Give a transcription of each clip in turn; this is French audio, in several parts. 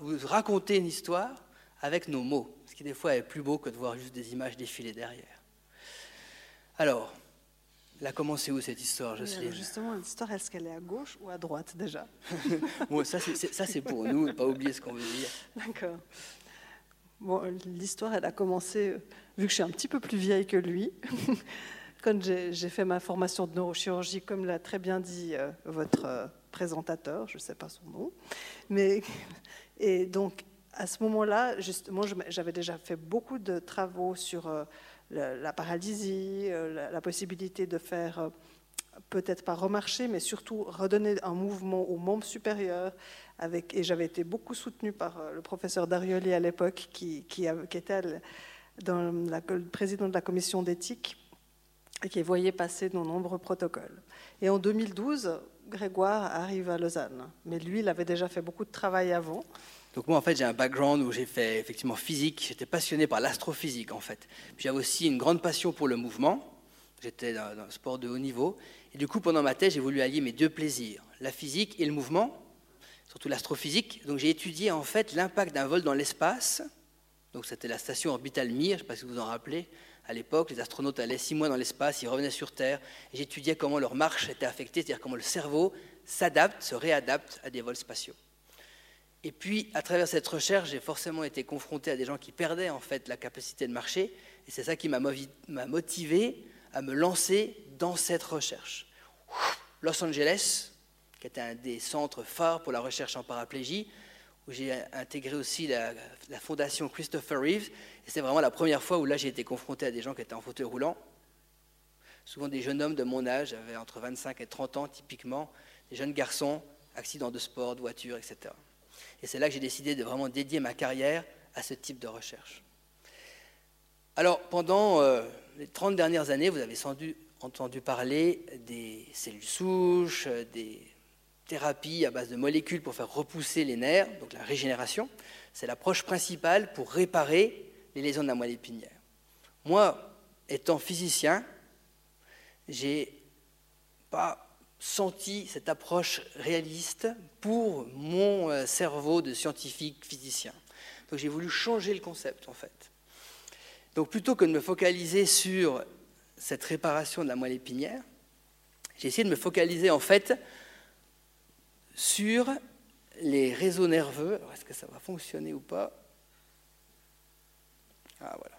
vous raconter une histoire avec nos mots, ce qui des fois est plus beau que de voir juste des images défiler derrière. Alors, a commencé où cette histoire, Jocelyne Justement, l'histoire, est-ce qu'elle est à gauche ou à droite déjà bon, Ça, c'est pour nous, ne pas oublier ce qu'on veut dire. D'accord. Bon, l'histoire, elle a commencé, vu que je suis un petit peu plus vieille que lui, quand j'ai fait ma formation de neurochirurgie, comme l'a très bien dit euh, votre euh, présentateur, je ne sais pas son nom, mais et donc à ce moment-là, justement, j'avais déjà fait beaucoup de travaux sur euh, la, paralysie, euh, la, possibilité de faire, euh, peut-être pas remarcher, mais surtout redonner un mouvement au membre supérieur. Avec, et j'avais été beaucoup soutenue par le professeur Darioli à l'époque, qui, était le président de la commission d'éthique et qui voyait passer de nombreux protocoles. Et en 2012, Grégoire arrive à Lausanne. Mais lui, il avait déjà fait beaucoup de travail avant. Donc moi, en fait, j'ai un background où j'ai fait effectivement physique. J'étais passionné par l'astrophysique, en fait. J'avais aussi une grande passion pour le mouvement. J'étais dans, le sport de haut niveau. Et du coup, pendant ma thèse, j'ai voulu allier mes deux plaisirs, la physique et le mouvement, surtout l'astrophysique. Donc j'ai étudié en fait l'impact d'un vol dans l'espace. Donc c'était la station orbitale Mir, je ne sais pas si vous en rappelez. À l'époque, les astronautes allaient six mois dans l'espace, ils revenaient sur Terre. J'étudiais comment leur marche était affectée, c'est-à-dire comment le cerveau s'adapte, se réadapte à des vols spatiaux. Et puis, à travers cette recherche, j'ai forcément été confronté à des gens qui perdaient en fait la capacité de marcher, et c'est ça qui m'a motivé à me lancer dans cette recherche. Los Angeles, qui était un des centres phares pour la recherche en paraplégie, où j'ai intégré aussi la, fondation Christopher Reeves, et c'est vraiment la première fois où là j'ai été confronté à des gens qui étaient en fauteuil roulant, souvent des jeunes hommes de mon âge, j'avais entre 25 et 30 ans typiquement, des jeunes garçons, accidents de sport, de voiture, etc. Et c'est là que j'ai décidé de vraiment dédier ma carrière à ce type de recherche. Alors, pendant euh, les 30 dernières années, vous avez entendu parler des cellules souches, des thérapies à base de molécules pour faire repousser les nerfs, donc la régénération. C'est l'approche principale pour réparer les lésions de la moelle épinière. Moi, étant physicien, j'ai pas senti cette approche réaliste pour mon euh, cerveau de scientifique physicien. Donc j'ai voulu changer le concept en fait. Donc plutôt que de me focaliser sur cette réparation de la moelle épinière, j'ai essayé de me focaliser en fait sur les réseaux nerveux. Est-ce que ça va fonctionner ou pas? Ah voilà.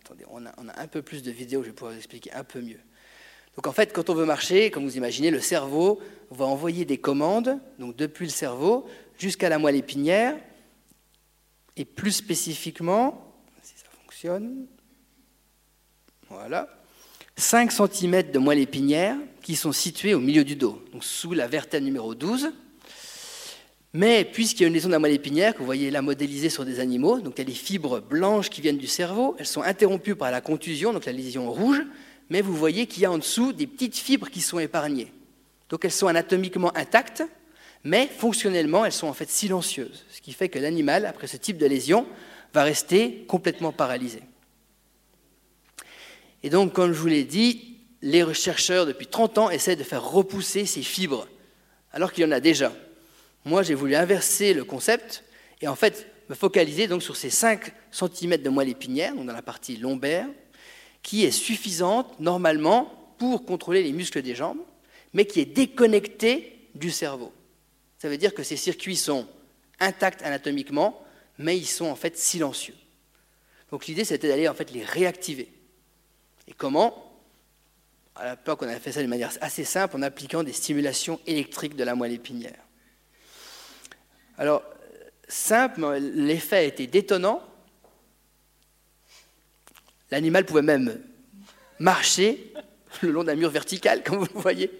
Attendez, on a, un peu plus de vidéos, je vais pouvoir vous expliquer un peu mieux. Donc en fait, quand on veut marcher, comme vous imaginez, le cerveau va envoyer des commandes, donc depuis le cerveau jusqu'à la moelle épinière, et plus spécifiquement, si ça fonctionne, voilà, 5 cm de moelle épinière qui sont situés au milieu du dos, donc sous la vertèbre numéro 12. Mais puisqu'il y a une lésion de la moelle épinière, que vous voyez là modélisée sur des animaux, donc il y a des fibres blanches qui viennent du cerveau, elles sont interrompues par la contusion, donc la lésion rouge, mais vous voyez qu'il y a en dessous des petites fibres qui sont épargnées. Donc elles sont anatomiquement intactes, mais fonctionnellement, elles sont en fait silencieuses, ce qui fait que l'animal, après ce type de lésion, va rester complètement paralysé. Et donc, comme je vous l'ai dit, les chercheurs, depuis 30 ans, essaient de faire repousser ces fibres, alors qu'il y en a déjà. Moi, j'ai voulu inverser le concept et en fait me focaliser donc sur ces 5 cm de moelle épinière, donc dans la partie lombaire, qui est suffisante normalement pour contrôler les muscles des jambes, mais qui est déconnectée du cerveau. Ça veut dire que ces circuits sont intacts anatomiquement, mais ils sont en fait silencieux. Donc l'idée c'était d'aller en fait les réactiver. Et comment? À l'époque, on avait fait ça d'une manière assez simple en appliquant des stimulations électriques de la moelle épinière. Alors, simple, l'effet été détonnant, L'animal pouvait même marcher le long d'un mur vertical, comme vous le voyez.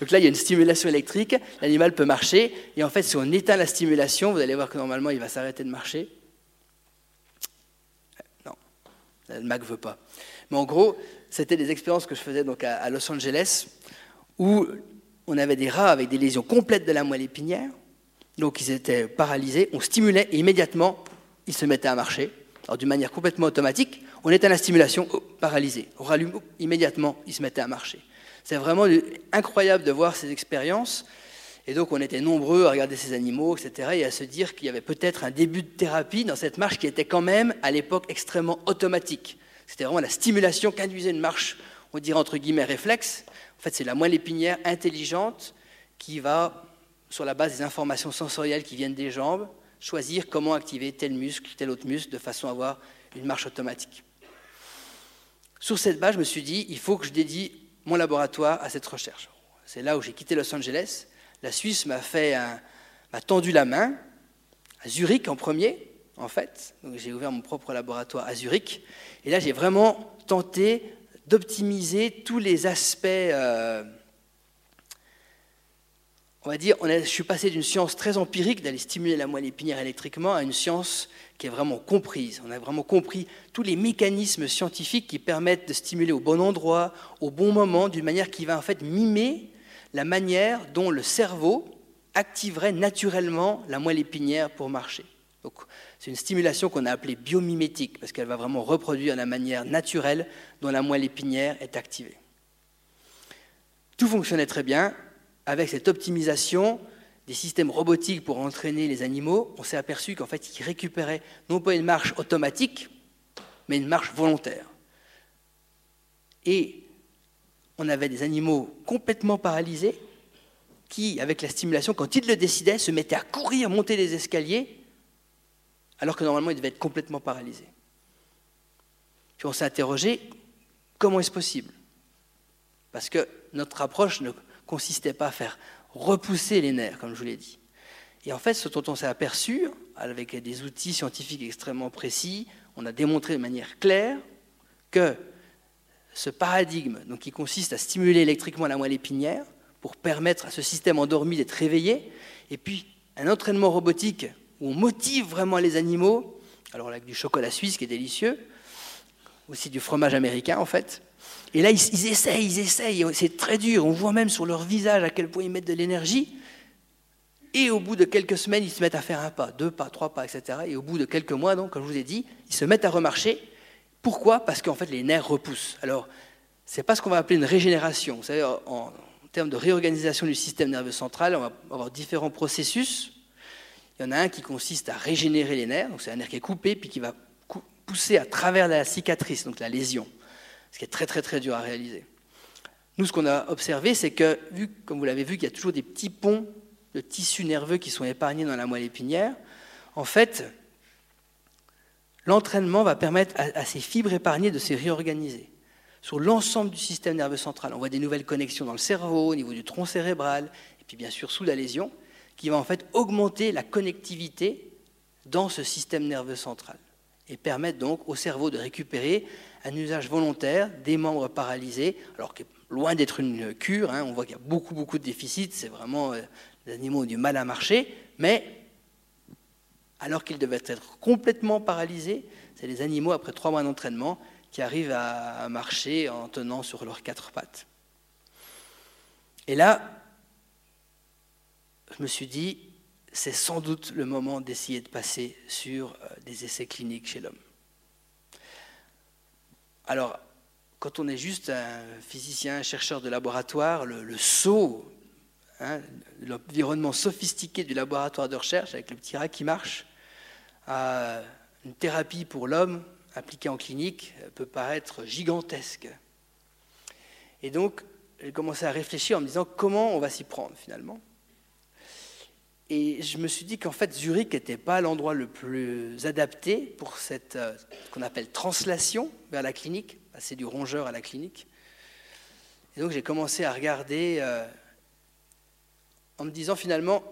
Donc là, il y a une stimulation électrique, l'animal peut marcher, et en fait, si on éteint la stimulation, vous allez voir que normalement, il va s'arrêter de marcher. Non, le Mac veut pas. Mais en gros, c'était des expériences que je faisais donc à Los Angeles, où on avait des rats avec des lésions complètes de la moelle épinière, donc ils étaient paralysés, on stimulait et immédiatement, ils se mettaient à marcher, alors d'une manière complètement automatique, on éteint la stimulation, oh, paralysé. On rallume, immédiatement, il se mettait à marcher. C'est vraiment incroyable de voir ces expériences. Et donc on était nombreux à regarder ces animaux, etc., et à se dire qu'il y avait peut-être un début de thérapie dans cette marche qui était quand même, à l'époque, extrêmement automatique. C'était vraiment la stimulation qu'induisait une marche, on dirait entre guillemets réflexe. En fait, c'est la moelle épinière intelligente qui va, sur la base des informations sensorielles qui viennent des jambes, choisir comment activer tel muscle, tel autre muscle, de façon à avoir une marche automatique. Sur cette base, je me suis dit, il faut que je dédie mon laboratoire à cette recherche. C'est là où j'ai quitté Los Angeles. La Suisse m'a fait m'a tendu la main à Zurich en premier, en fait. Donc j'ai ouvert mon propre laboratoire à Zurich. Et là, j'ai vraiment tenté d'optimiser tous les aspects. Euh, on va dire, je suis passé d'une science très empirique, d'aller stimuler la moelle épinière électriquement, à une science qui est vraiment comprise. On a vraiment compris tous les mécanismes scientifiques qui permettent de stimuler au bon endroit, au bon moment, d'une manière qui va en fait mimer la manière dont le cerveau activerait naturellement la moelle épinière pour marcher. c'est une stimulation qu'on a appelée biomimétique, parce qu'elle va vraiment reproduire la manière naturelle dont la moelle épinière est activée. Tout fonctionnait très bien. Avec cette optimisation, des systèmes robotiques pour entraîner les animaux, on s'est aperçu qu'en fait, ils récupéraient non pas une marche automatique, mais une marche volontaire. Et on avait des animaux complètement paralysés qui, avec la stimulation, quand ils le décidaient, se mettaient à courir, monter les escaliers, alors que normalement ils devaient être complètement paralysés. Puis on s'est interrogé, comment est-ce possible? Parce que notre approche ne consistait pas à faire repousser les nerfs, comme je vous l'ai dit. Et en fait, ce dont on s'est aperçu, avec des outils scientifiques extrêmement précis, on a démontré de manière claire que ce paradigme, donc qui consiste à stimuler électriquement la moelle épinière pour permettre à ce système endormi d'être réveillé, et puis un entraînement robotique où on motive vraiment les animaux, alors avec du chocolat suisse qui est délicieux, aussi du fromage américain en fait, et là, ils, essayent, ils essayent, c'est très dur. On voit même sur leur visage à quel point ils mettent de l'énergie. Et au bout de quelques semaines, ils se mettent à faire un pas, deux pas, trois pas, etc. Et au bout de quelques mois, donc, comme je vous ai dit, ils se mettent à remarcher. Pourquoi? Parce qu'en fait, les nerfs repoussent. Alors, ce n'est pas ce qu'on va appeler une régénération. Vous savez, en termes de réorganisation du système nerveux central, on va avoir différents processus. Il y en a un qui consiste à régénérer les nerfs, donc c'est un nerf qui est coupé, puis qui va pousser à travers la cicatrice, donc la lésion ce qui est très très très dur à réaliser. Nous, ce qu'on a observé, c'est que, vu, comme vous l'avez vu, qu'il y a toujours des petits ponts de tissus nerveux qui sont épargnés dans la moelle épinière, en fait, l'entraînement va permettre à, ces fibres épargnées de se réorganiser sur l'ensemble du système nerveux central. On voit des nouvelles connexions dans le cerveau, au niveau du tronc cérébral, et puis bien sûr sous la lésion, qui va en fait augmenter la connectivité dans ce système nerveux central et permettre donc au cerveau de récupérer un usage volontaire des membres paralysés, alors que loin d'être une cure, hein, on voit qu'il y a beaucoup, beaucoup de déficits, c'est vraiment, euh, les animaux ont du mal à marcher, mais alors qu'ils devaient être complètement paralysés, c'est les animaux, après trois mois d'entraînement, qui arrivent à marcher en tenant sur leurs quatre pattes. Et là, je me suis dit, c'est sans doute le moment d'essayer de passer sur euh, des essais cliniques chez l'homme. Alors, quand on est juste un physicien, un chercheur de laboratoire, le, saut, hein, l'environnement sophistiqué du laboratoire de recherche avec le petit rat qui marche, une thérapie pour l'homme appliquée en clinique peut paraître gigantesque. Et donc, j'ai commencé à réfléchir en me disant comment on va s'y prendre finalement. Et je me suis dit qu'en fait, Zurich n'était pas l'endroit le plus adapté pour cette euh, qu'on appelle translation vers la clinique, passer du rongeur à la clinique. Et donc j'ai commencé à regarder euh, en me disant finalement,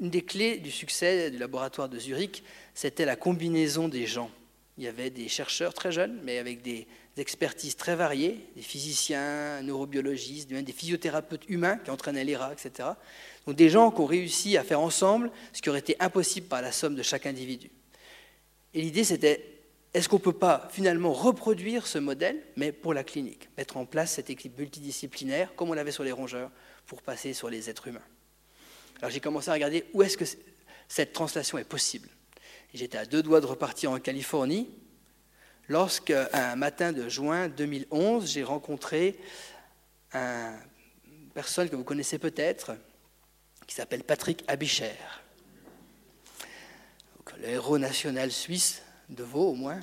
une des clés du succès du laboratoire de Zurich, c'était la combinaison des gens. Il y avait des chercheurs très jeunes, mais avec des expertises très variées, des physiciens, neurobiologistes, des physiothérapeutes humains qui entraînaient les rats, etc. Donc des gens qui ont réussi à faire ensemble ce qui aurait été impossible par la somme de chaque individu. Et l'idée, c'était, est-ce qu'on ne peut pas finalement reproduire ce modèle, mais pour la clinique, mettre en place cette équipe multidisciplinaire, comme on l'avait sur les rongeurs, pour passer sur les êtres humains. Alors j'ai commencé à regarder où est-ce que cette translation est possible. J'étais à deux doigts de repartir en Californie, lorsque, un matin de juin 2011, j'ai rencontré une personne que vous connaissez peut-être, qui s'appelle Patrick Abicher. Le héros national suisse, de Vaud au moins.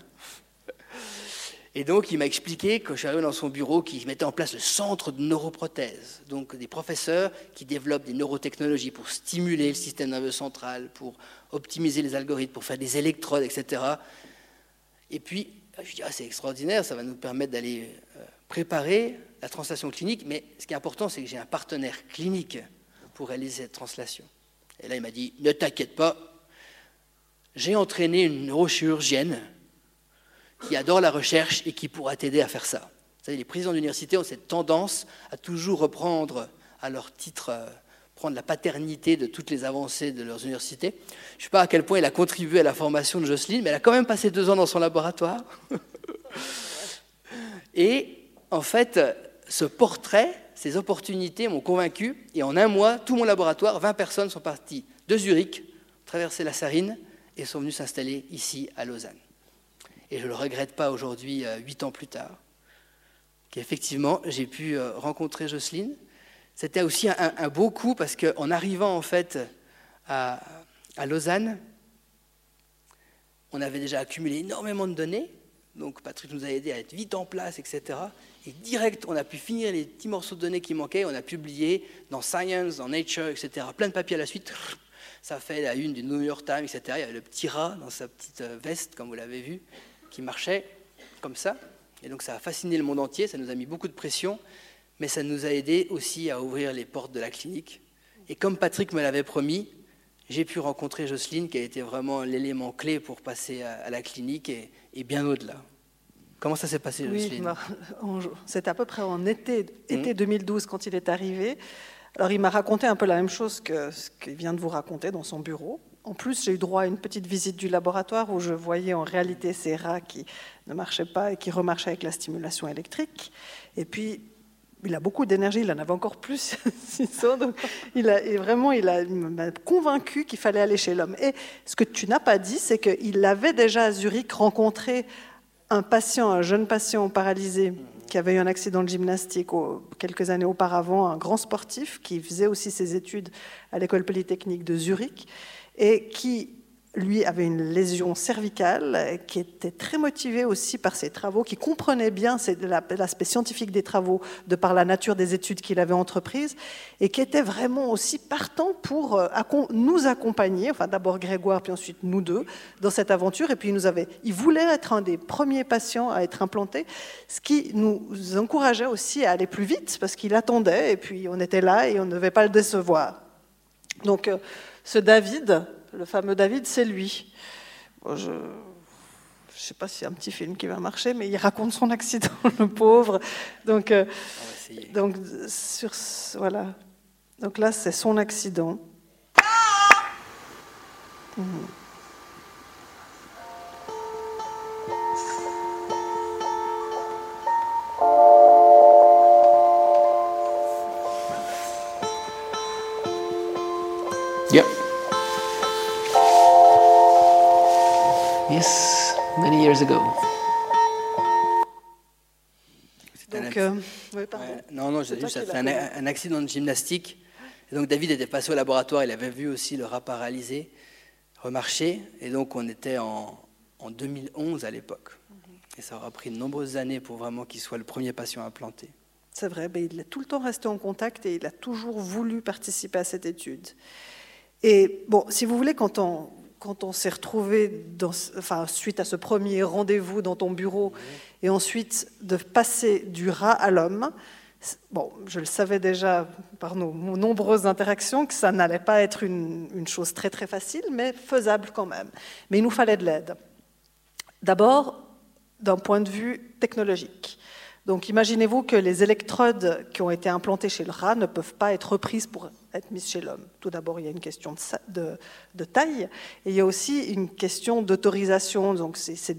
Et donc, il m'a expliqué, quand je suis arrivé dans son bureau, qu'il mettait en place le centre de neuroprothèse. Donc, des professeurs qui développent des neurotechnologies pour stimuler le système nerveux central, pour optimiser les algorithmes, pour faire des électrodes, etc. Et puis, je dis, ah, c'est extraordinaire, ça va nous permettre d'aller euh, préparer la translation clinique. Mais ce qui est important, c'est que j'ai un partenaire clinique pour réaliser cette translation. Et là, il m'a dit, ne t'inquiète pas, j'ai entraîné une neurochirurgienne qui adore la recherche et qui pourra t'aider à faire ça. Vous savez, les présidents d'université ont cette tendance à toujours reprendre à leur titre, euh, prendre la paternité de toutes les avancées de leurs universités. Je ne sais pas à quel point elle a contribué à la formation de Jocelyne, mais elle a quand même passé deux ans dans son laboratoire. et en fait, ce portrait, ces opportunités m'ont convaincu. Et en un mois, tout mon laboratoire, 20 personnes sont parties de Zurich, traverser la Sarine et sont venus s'installer ici à Lausanne. Et je ne le regrette pas aujourd'hui, euh, huit ans plus tard, qu'effectivement j'ai pu euh, rencontrer Jocelyne. C'était aussi un, beau coup parce qu'en arrivant en fait à, Lausanne, on avait déjà accumulé énormément de données. Donc Patrick nous a aidé à être vite en place, etc. Et direct, on a pu finir les petits morceaux de données qui manquaient. On a publié dans Science, dans Nature, etc. Plein de papiers à la suite. Ça fait la une du New York Times, etc. Il y avait le petit rat dans sa petite euh, veste, comme vous l'avez vu qui marchait comme ça. Et donc ça a fasciné le monde entier, ça nous a mis beaucoup de pression, mais ça nous a aidé aussi à ouvrir les portes de la clinique. Et comme Patrick me l'avait promis, j'ai pu rencontrer Jocelyne, qui a été vraiment l'élément clé pour passer à, la clinique et, bien au-delà. Comment ça s'est passé, Jocelyne bah, C'était à peu près en été, été 2012 mmh. quand il est arrivé. Alors il m'a raconté un peu la même chose que ce qu'il vient de vous raconter dans son bureau. En plus, j'ai eu droit à une petite visite du laboratoire où je voyais en réalité ces rats qui ne marchaient pas et qui remarchaient avec la stimulation électrique. Et puis, il a beaucoup d'énergie, il en avait encore plus. il a, vraiment, il convaincu qu'il fallait aller chez l'homme. Et ce que tu n'as pas dit, c'est qu'il avait déjà à Zurich rencontré un patient, un jeune patient paralysé qui avait eu un accident de gymnastique quelques années auparavant, un grand sportif qui faisait aussi ses études à l'école polytechnique de Zurich et qui lui avait une lésion cervicale, qui était très motivé aussi par ses travaux, qui comprenait bien l'aspect scientifique des travaux de par la nature des études qu'il avait entreprises, et qui était vraiment aussi partant pour euh, nous accompagner, enfin d'abord Grégoire, puis ensuite nous deux, dans cette aventure. Et puis il, nous avait, il voulait être un des premiers patients à être implanté, ce qui nous encourageait aussi à aller plus vite, parce qu'il attendait, et puis on était là et on ne devait pas le décevoir. Donc, euh, ce David, le fameux David, c'est lui. je ne sais pas si c'est un petit film qui va marcher, mais il raconte son accident, le pauvre. Donc, euh, donc, sur, voilà. donc là, c'est son accident. Mmh. Many years ago. Donc, euh, non, non, j'ai ça fait un, accident de gymnastique. Et donc David était passé au laboratoire, il avait vu aussi le rat paralysé remarcher. Et donc on était en, en 2011 à l'époque. Et ça aura pris de nombreuses années pour vraiment qu'il soit le premier patient implanté. C'est vrai, mais il a tout le temps resté en contact et il a toujours voulu participer à cette étude. Et bon, si vous voulez, quand on, quand on s'est retrouvé enfin, suite à ce premier rendez-vous dans ton bureau, et ensuite de passer du rat à l'homme, bon, je le savais déjà par nos, nombreuses interactions que ça n'allait pas être une, une, chose très très facile, mais faisable quand même. Mais il nous fallait de l'aide. D'abord, d'un point de vue technologique. Donc imaginez-vous que les électrodes qui ont été implantées chez le rat ne peuvent pas être reprises pour être mises chez l'homme. Tout d'abord, il y a une question de, taille et il y a aussi une question d'autorisation. Donc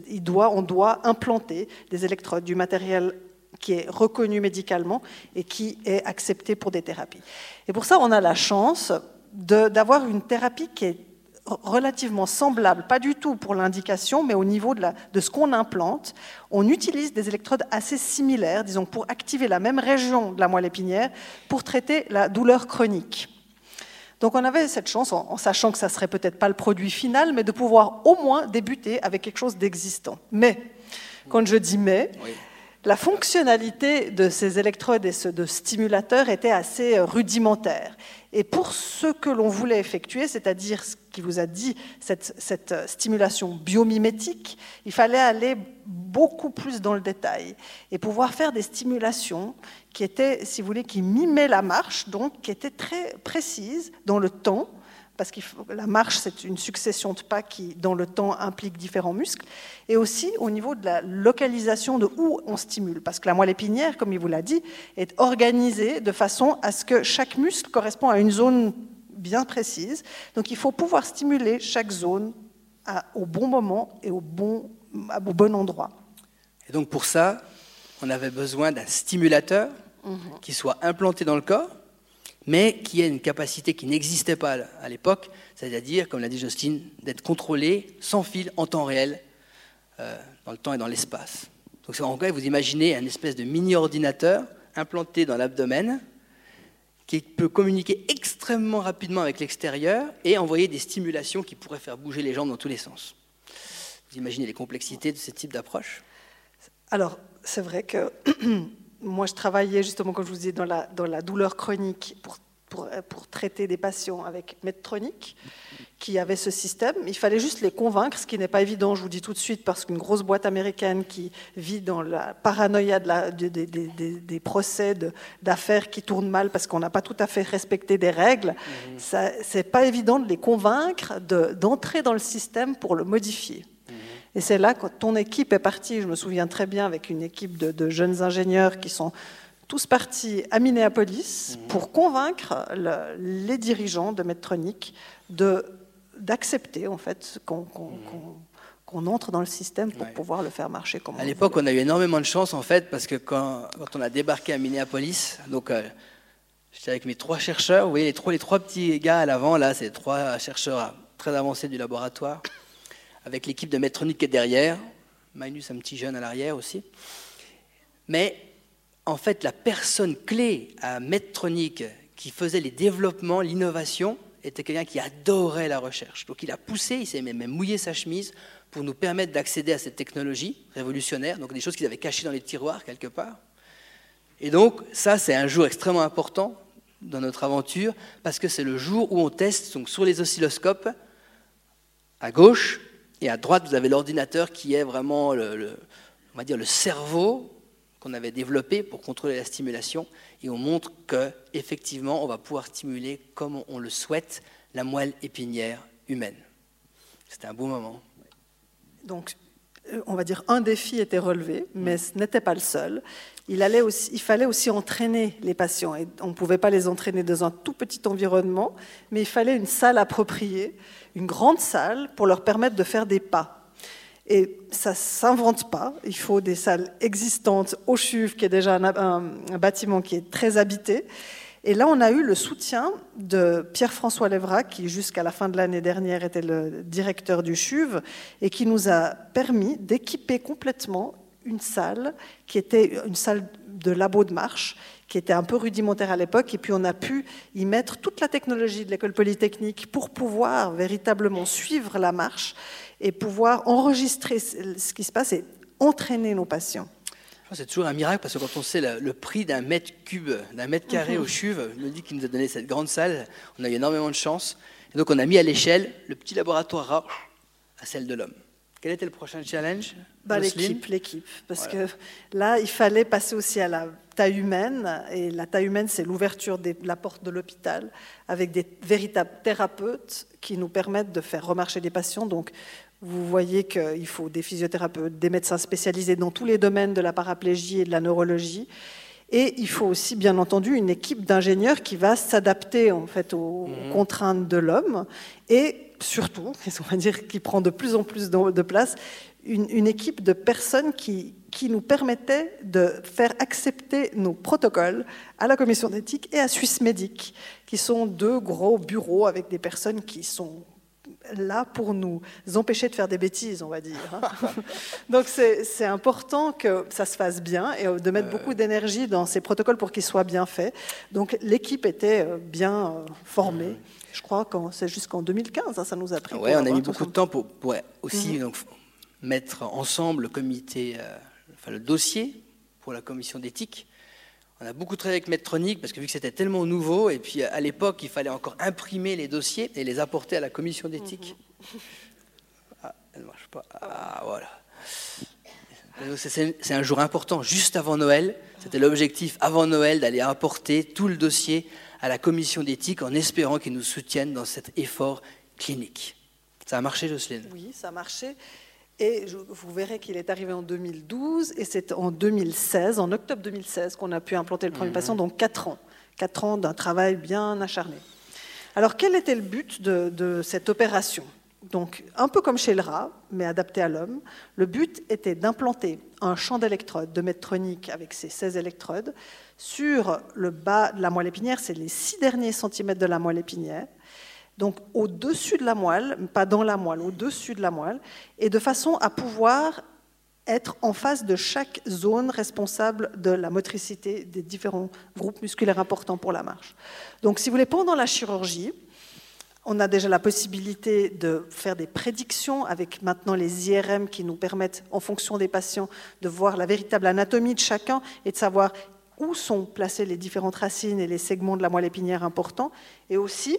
il doit, on doit implanter des électrodes, du matériel qui est reconnu médicalement et qui est accepté pour des thérapies. Et pour ça, on a la chance d'avoir une thérapie qui est relativement semblable, pas du tout pour l'indication, mais au niveau de, la, de ce qu'on implante, on utilise des électrodes assez similaires, disons, pour activer la même région de la moelle épinière, pour traiter la douleur chronique. Donc on avait cette chance, en, sachant que ça serait peut-être pas le produit final, mais de pouvoir au moins débuter avec quelque chose d'existant. Mais, quand je dis mais, la fonctionnalité de ces électrodes et de stimulateurs était assez rudimentaire. Et pour ce que l'on voulait effectuer, c'est-à-dire ce qui vous a dit, cette, stimulation biomimétique, il fallait aller beaucoup plus dans le détail et pouvoir faire des stimulations qui étaient, si vous voulez, qui mimaient la marche, donc qui étaient très précises dans le temps, parce que la marche, c'est une succession de pas qui, dans le temps, implique différents muscles, et aussi au niveau de la localisation de où on stimule, parce que la moelle épinière, comme il vous l'a dit, est organisée de façon à ce que chaque muscle correspond à une zone bien précise. Donc il faut pouvoir stimuler chaque zone au bon moment et au bon, au bon endroit. Et donc pour ça, on avait besoin d'un stimulateur mhm. qui soit implanté dans le corps mais qui a une capacité qui n'existait pas à l'époque, c'est-à-dire, comme l'a dit Justine, d'être contrôlé sans fil en temps réel, euh, dans le temps et dans l'espace. Donc en cas, vous imaginez un espèce de mini-ordinateur implanté dans l'abdomen, qui peut communiquer extrêmement rapidement avec l'extérieur et envoyer des stimulations qui pourraient faire bouger les jambes dans tous les sens. Vous imaginez les complexités de ce type d'approche? Alors, c'est vrai que moi, je travaillais justement, comme je vous disais, dans la, dans la douleur chronique pour, pour, pour, traiter des patients avec Medtronic qui avaient ce système. Il fallait juste les convaincre, ce qui n'est pas évident, je vous dis tout de suite, parce qu'une grosse boîte américaine qui vit dans la paranoïa de la, des, procès d'affaires qui tournent mal parce qu'on n'a pas tout à fait respecté des règles, mmh. ce n'est pas évident de les convaincre d'entrer dans le système pour le modifier. Et c'est là que ton équipe est partie, je me souviens très bien, avec une équipe de, jeunes ingénieurs qui sont tous partis à Minneapolis mhm. pour convaincre les dirigeants de Medtronic d'accepter en fait mhm. qu'on entre dans le système pour pouvoir le faire marcher comme À l'époque, on a eu énormément de chance en fait parce que quand, quand on a débarqué à Minneapolis, donc euh, j'étais avec mes trois chercheurs, vous voyez les trois, les trois petits gars à l'avant là, c'est trois chercheurs très avancés du laboratoire avec l'équipe de Medtronic qui est derrière. Magnus, un petit jeune à l'arrière aussi. Mais en fait, la personne clé à Medtronic qui faisait les développements, l'innovation, était quelqu'un qui adorait la recherche. Donc il a poussé, il s'est même mouillé sa chemise pour nous permettre d'accéder à cette technologie révolutionnaire, donc des choses qu'ils avaient cachées dans les tiroirs quelque part. Et donc ça, c'est un jour extrêmement important dans notre aventure, parce que c'est le jour où on teste donc, sur les oscilloscopes, à gauche, et à droite, vous avez l'ordinateur qui est vraiment le, on va dire le cerveau qu'on avait développé pour contrôler la stimulation. Et on montre qu'effectivement, on va pouvoir stimuler comme on le souhaite la moelle épinière humaine. C'était un beau moment. Donc, on va dire un défi était relevé, mais ce n'était pas le seul. Il fallait aussi entraîner les patients. Et on ne pouvait pas les entraîner dans un tout petit environnement, mais il fallait une salle appropriée une grande salle pour leur permettre de faire des pas. Et ça ne s'invente pas. Il faut des salles existantes au CHUV, qui est déjà un, bâtiment qui est très habité. Et là, on a eu le soutien de Pierre-François Lévra, qui jusqu'à la fin de l'année dernière était le directeur du CHUV, et qui nous a permis d'équiper complètement une salle qui était une salle de labo de marche qui était un peu rudimentaire à l'époque, et puis on a pu y mettre toute la technologie de l'école polytechnique pour pouvoir véritablement suivre la marche et pouvoir enregistrer ce qui se passe et entraîner nos patients. C'est toujours un miracle parce que quand on sait le, prix d'un mètre cube, d'un mètre carré mhm. au CHUV, je me dis qu'il nous a donné cette grande salle, on a eu énormément de chance. Et donc on a mis à l'échelle le petit laboratoire à celle de l'homme. Quel était le prochain challenge bah, L'équipe, l'équipe. Parce que là, il fallait passer aussi à la taille humaine. Et la taille humaine, c'est l'ouverture de la porte de l'hôpital avec des véritables thérapeutes qui nous permettent de faire remarcher des patients. Donc, vous voyez qu'il faut des physiothérapeutes, des médecins spécialisés dans tous les domaines de la paraplégie et de la neurologie. Et il faut aussi, bien entendu, une équipe d'ingénieurs qui va s'adapter en fait aux mhm. contraintes de l'homme et surtout, on va dire, qui prend de plus en plus de place, une, équipe de personnes qui, qui nous permettait de faire accepter nos protocoles à la commission d'éthique et à Swissmedic, qui sont deux gros bureaux avec des personnes qui sont là pour nous empêcher de faire des bêtises, on va dire. Hein. Donc c'est important que ça se fasse bien et de mettre beaucoup d'énergie dans ces protocoles pour qu'ils soient bien faits. Donc l'équipe était euh, bien euh, formée. je crois que c'est jusqu'en 2015, hein, ça nous a pris. Oui, on a mis beaucoup de temps pour, aussi mhm. donc, mettre ensemble le comité, euh, enfin le dossier pour la commission d'éthique. On a beaucoup travaillé avec Medtronic parce que vu que c'était tellement nouveau, et puis à l'époque, il fallait encore imprimer les dossiers et les apporter à la commission d'éthique. Mhm. Ah, elle ne marche pas. Ah, voilà. C'est un jour important, juste avant Noël. C'était l'objectif avant Noël d'aller apporter tout le dossier à la commission d'éthique en espérant qu'ils nous soutiennent dans cet effort clinique. Ça a marché, Jocelyne? Oui, ça a marché. Et vous verrez qu'il est arrivé en 2012 et c'est en 2016, en octobre 2016, qu'on a pu implanter le premier mhm. patient, donc 4 ans. 4 ans d'un travail bien acharné. Alors quel était le but de, cette opération? Donc, un peu comme chez le rat, mais adapté à l'homme, le but était d'implanter un champ d'électrodes de Medtronic avec ses 16 électrodes sur le bas de la moelle épinière, c'est les 6 derniers centimètres de la moelle épinière, donc au-dessus de la moelle, pas dans la moelle, au-dessus de la moelle, et de façon à pouvoir être en face de chaque zone responsable de la motricité des différents groupes musculaires importants pour la marche. Donc si vous voulez, pendant la chirurgie, on a déjà la possibilité de faire des prédictions avec maintenant les IRM qui nous permettent, en fonction des patients, de voir la véritable anatomie de chacun et de savoir où sont placées les différentes racines et les segments de la moelle épinière importants. Et aussi,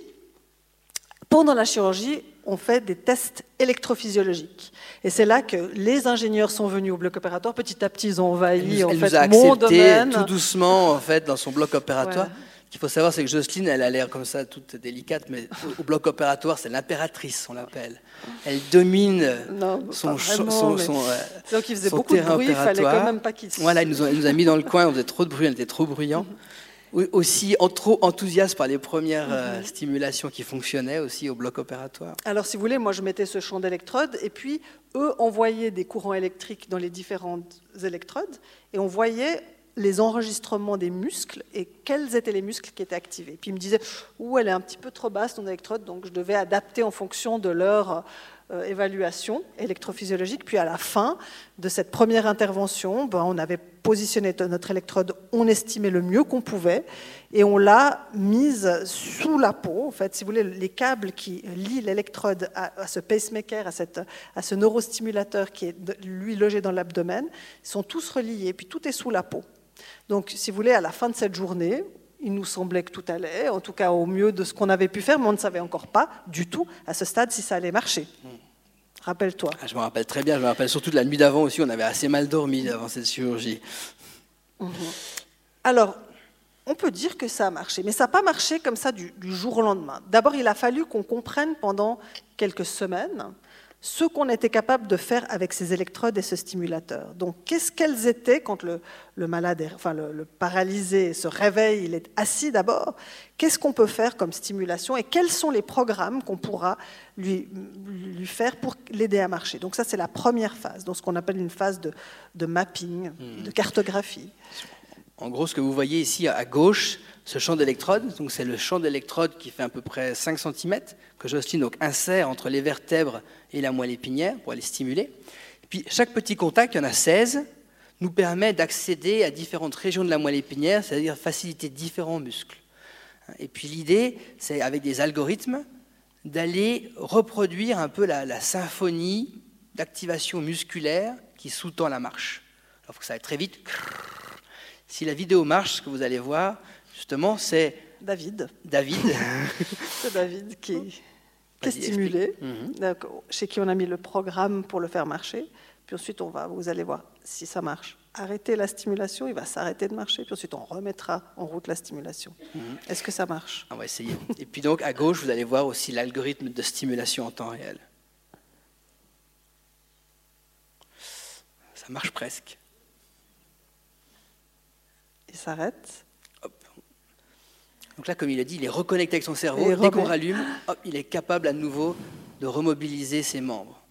pendant la chirurgie, on fait des tests électrophysiologiques. Et c'est là que les ingénieurs sont venus au bloc opératoire. Petit à petit, ils ont envahi en fait, nous a mon domaine. tout doucement en fait, dans son bloc opératoire. Ce qu'il faut savoir, c'est que Jocelyne, elle a l'air comme ça, toute délicate, mais au, bloc opératoire, c'est l'impératrice, on l'appelle. Elle domine son, son, son, Donc il faisait beaucoup de bruit, il fallait quand même pas qu'il Voilà, il nous, a, nous a mis dans le coin, on faisait trop de bruit, elle était trop bruyant. Aussi trop enthousiaste par les premières euh, mhm. stimulations qui fonctionnaient aussi au bloc opératoire. Alors, si vous voulez, moi je mettais ce champ d'électrodes et puis eux envoyaient des courants électriques dans les différentes électrodes et on voyait les enregistrements des muscles et quels étaient les muscles qui étaient activés. Puis il me disait, ouh, elle est un petit peu trop basse ton électrode, donc je devais adapter en fonction de leur euh, évaluation électrophysiologique. Puis à la fin de cette première intervention, ben, on avait positionné notre électrode, on estimait le mieux qu'on pouvait, et on l'a mise sous la peau. En fait, si vous voulez, les câbles qui lient l'électrode à, ce pacemaker, à, cette, à ce neurostimulateur qui est lui logé dans l'abdomen, sont tous reliés, puis tout est sous la peau. Donc, si vous voulez, à la fin de cette journée, il nous semblait que tout allait, en tout cas au mieux de ce qu'on avait pu faire, mais on ne savait encore pas du tout à ce stade si ça allait marcher. Rappelle-toi. Ah, je me rappelle très bien, je me rappelle surtout de la nuit d'avant aussi, on avait assez mal dormi avant cette chirurgie. Mhm. Alors, on peut dire que ça a marché, mais ça n'a pas marché comme ça du jour au lendemain. D'abord, il a fallu qu'on comprenne pendant quelques semaines ce qu'on était capable de faire avec ces électrodes et ce stimulateur. Donc, qu'est-ce qu'elles étaient quand le, malade, enfin le, paralysé se réveille, il est assis d'abord? Qu'est-ce qu'on peut faire comme stimulation et quels sont les programmes qu'on pourra lui, lui, faire pour l'aider à marcher? Donc, ça, c'est la première phase, donc ce qu'on appelle une phase de, de mapping, hmm. de cartographie. En gros, ce que vous voyez ici à gauche, ce champ d'électrode, donc c'est le champ d'électrode qui fait à peu près 5 cm, que Jocelyne donc insère entre les vertèbres et la moelle épinière pour les stimuler. Puis chaque petit contact, il y en a 16, nous permet d'accéder à différentes régions de la moelle épinière, c'est-à-dire faciliter différents muscles. Et puis l'idée, c'est avec des algorithmes d'aller reproduire un peu la, symphonie d'activation musculaire qui sous-tend la marche. Alors il faut que ça aille très vite. Si la vidéo marche, ce que vous allez voir, justement, c'est David. David. c'est David qui, est stimulé, mhm. chez qui on a mis le programme pour le faire marcher. Puis ensuite, on va, vous allez voir si ça marche. Arrêter la stimulation, il va s'arrêter de marcher. Puis ensuite, on remettra en route la stimulation. Mhm. Est-ce que ça marche? On va essayer. Et puis donc, à gauche, vous allez voir aussi l'algorithme de stimulation en temps réel. Ça marche presque. Il s'arrête. Donc là, comme il a dit, il est reconnecté avec son cerveau. Dès qu'on rallume, il est capable à nouveau de remobiliser ses membres.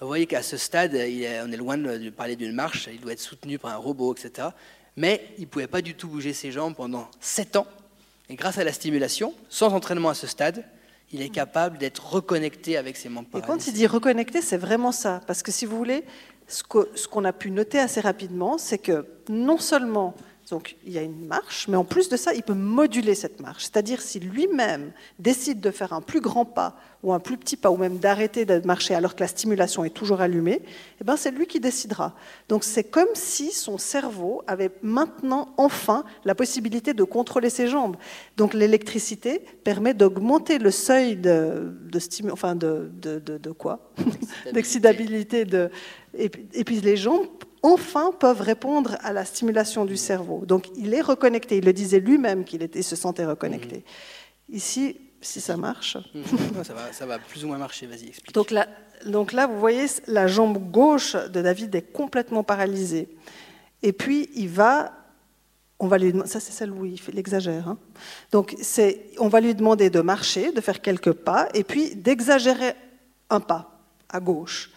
Vous voyez qu'à ce stade, on est loin de parler d'une marche, il doit être soutenu par un robot, etc. Mais il ne pouvait pas du tout bouger ses jambes pendant 7 ans. Et grâce à la stimulation, sans entraînement à ce stade, il est capable d'être reconnecté avec ses membres. Et quand il dit reconnecté, c'est vraiment ça. Parce que si vous voulez, ce qu'on a pu noter assez rapidement, c'est que non seulement Donc il y a une marche, mais en plus de ça, il peut moduler cette marche. C'est-à-dire si lui-même décide de faire un plus grand pas ou un plus petit pas, ou même d'arrêter de marcher alors que la stimulation est toujours allumée, eh ben c'est lui qui décidera. Donc c'est comme si son cerveau avait maintenant enfin la possibilité de contrôler ses jambes. Donc l'électricité permet d'augmenter le seuil de, de enfin de, de, de quoi? D'excitabilité. Et, et puis les jambes enfin peuvent répondre à la stimulation du cerveau. Donc il est reconnecté, il le disait lui-même qu'il se sentait reconnecté. Mhm. Ici, si ça marche. Mhm. ça, va, plus ou moins marcher, vas-y, explique. Donc là, donc là, vous voyez, la jambe gauche de David est complètement paralysée. Et puis il va on va lui ça c'est celle où il, il exagère. Hein. Donc on va lui demander de marcher, de faire quelques pas, et puis d'exagérer un pas à gauche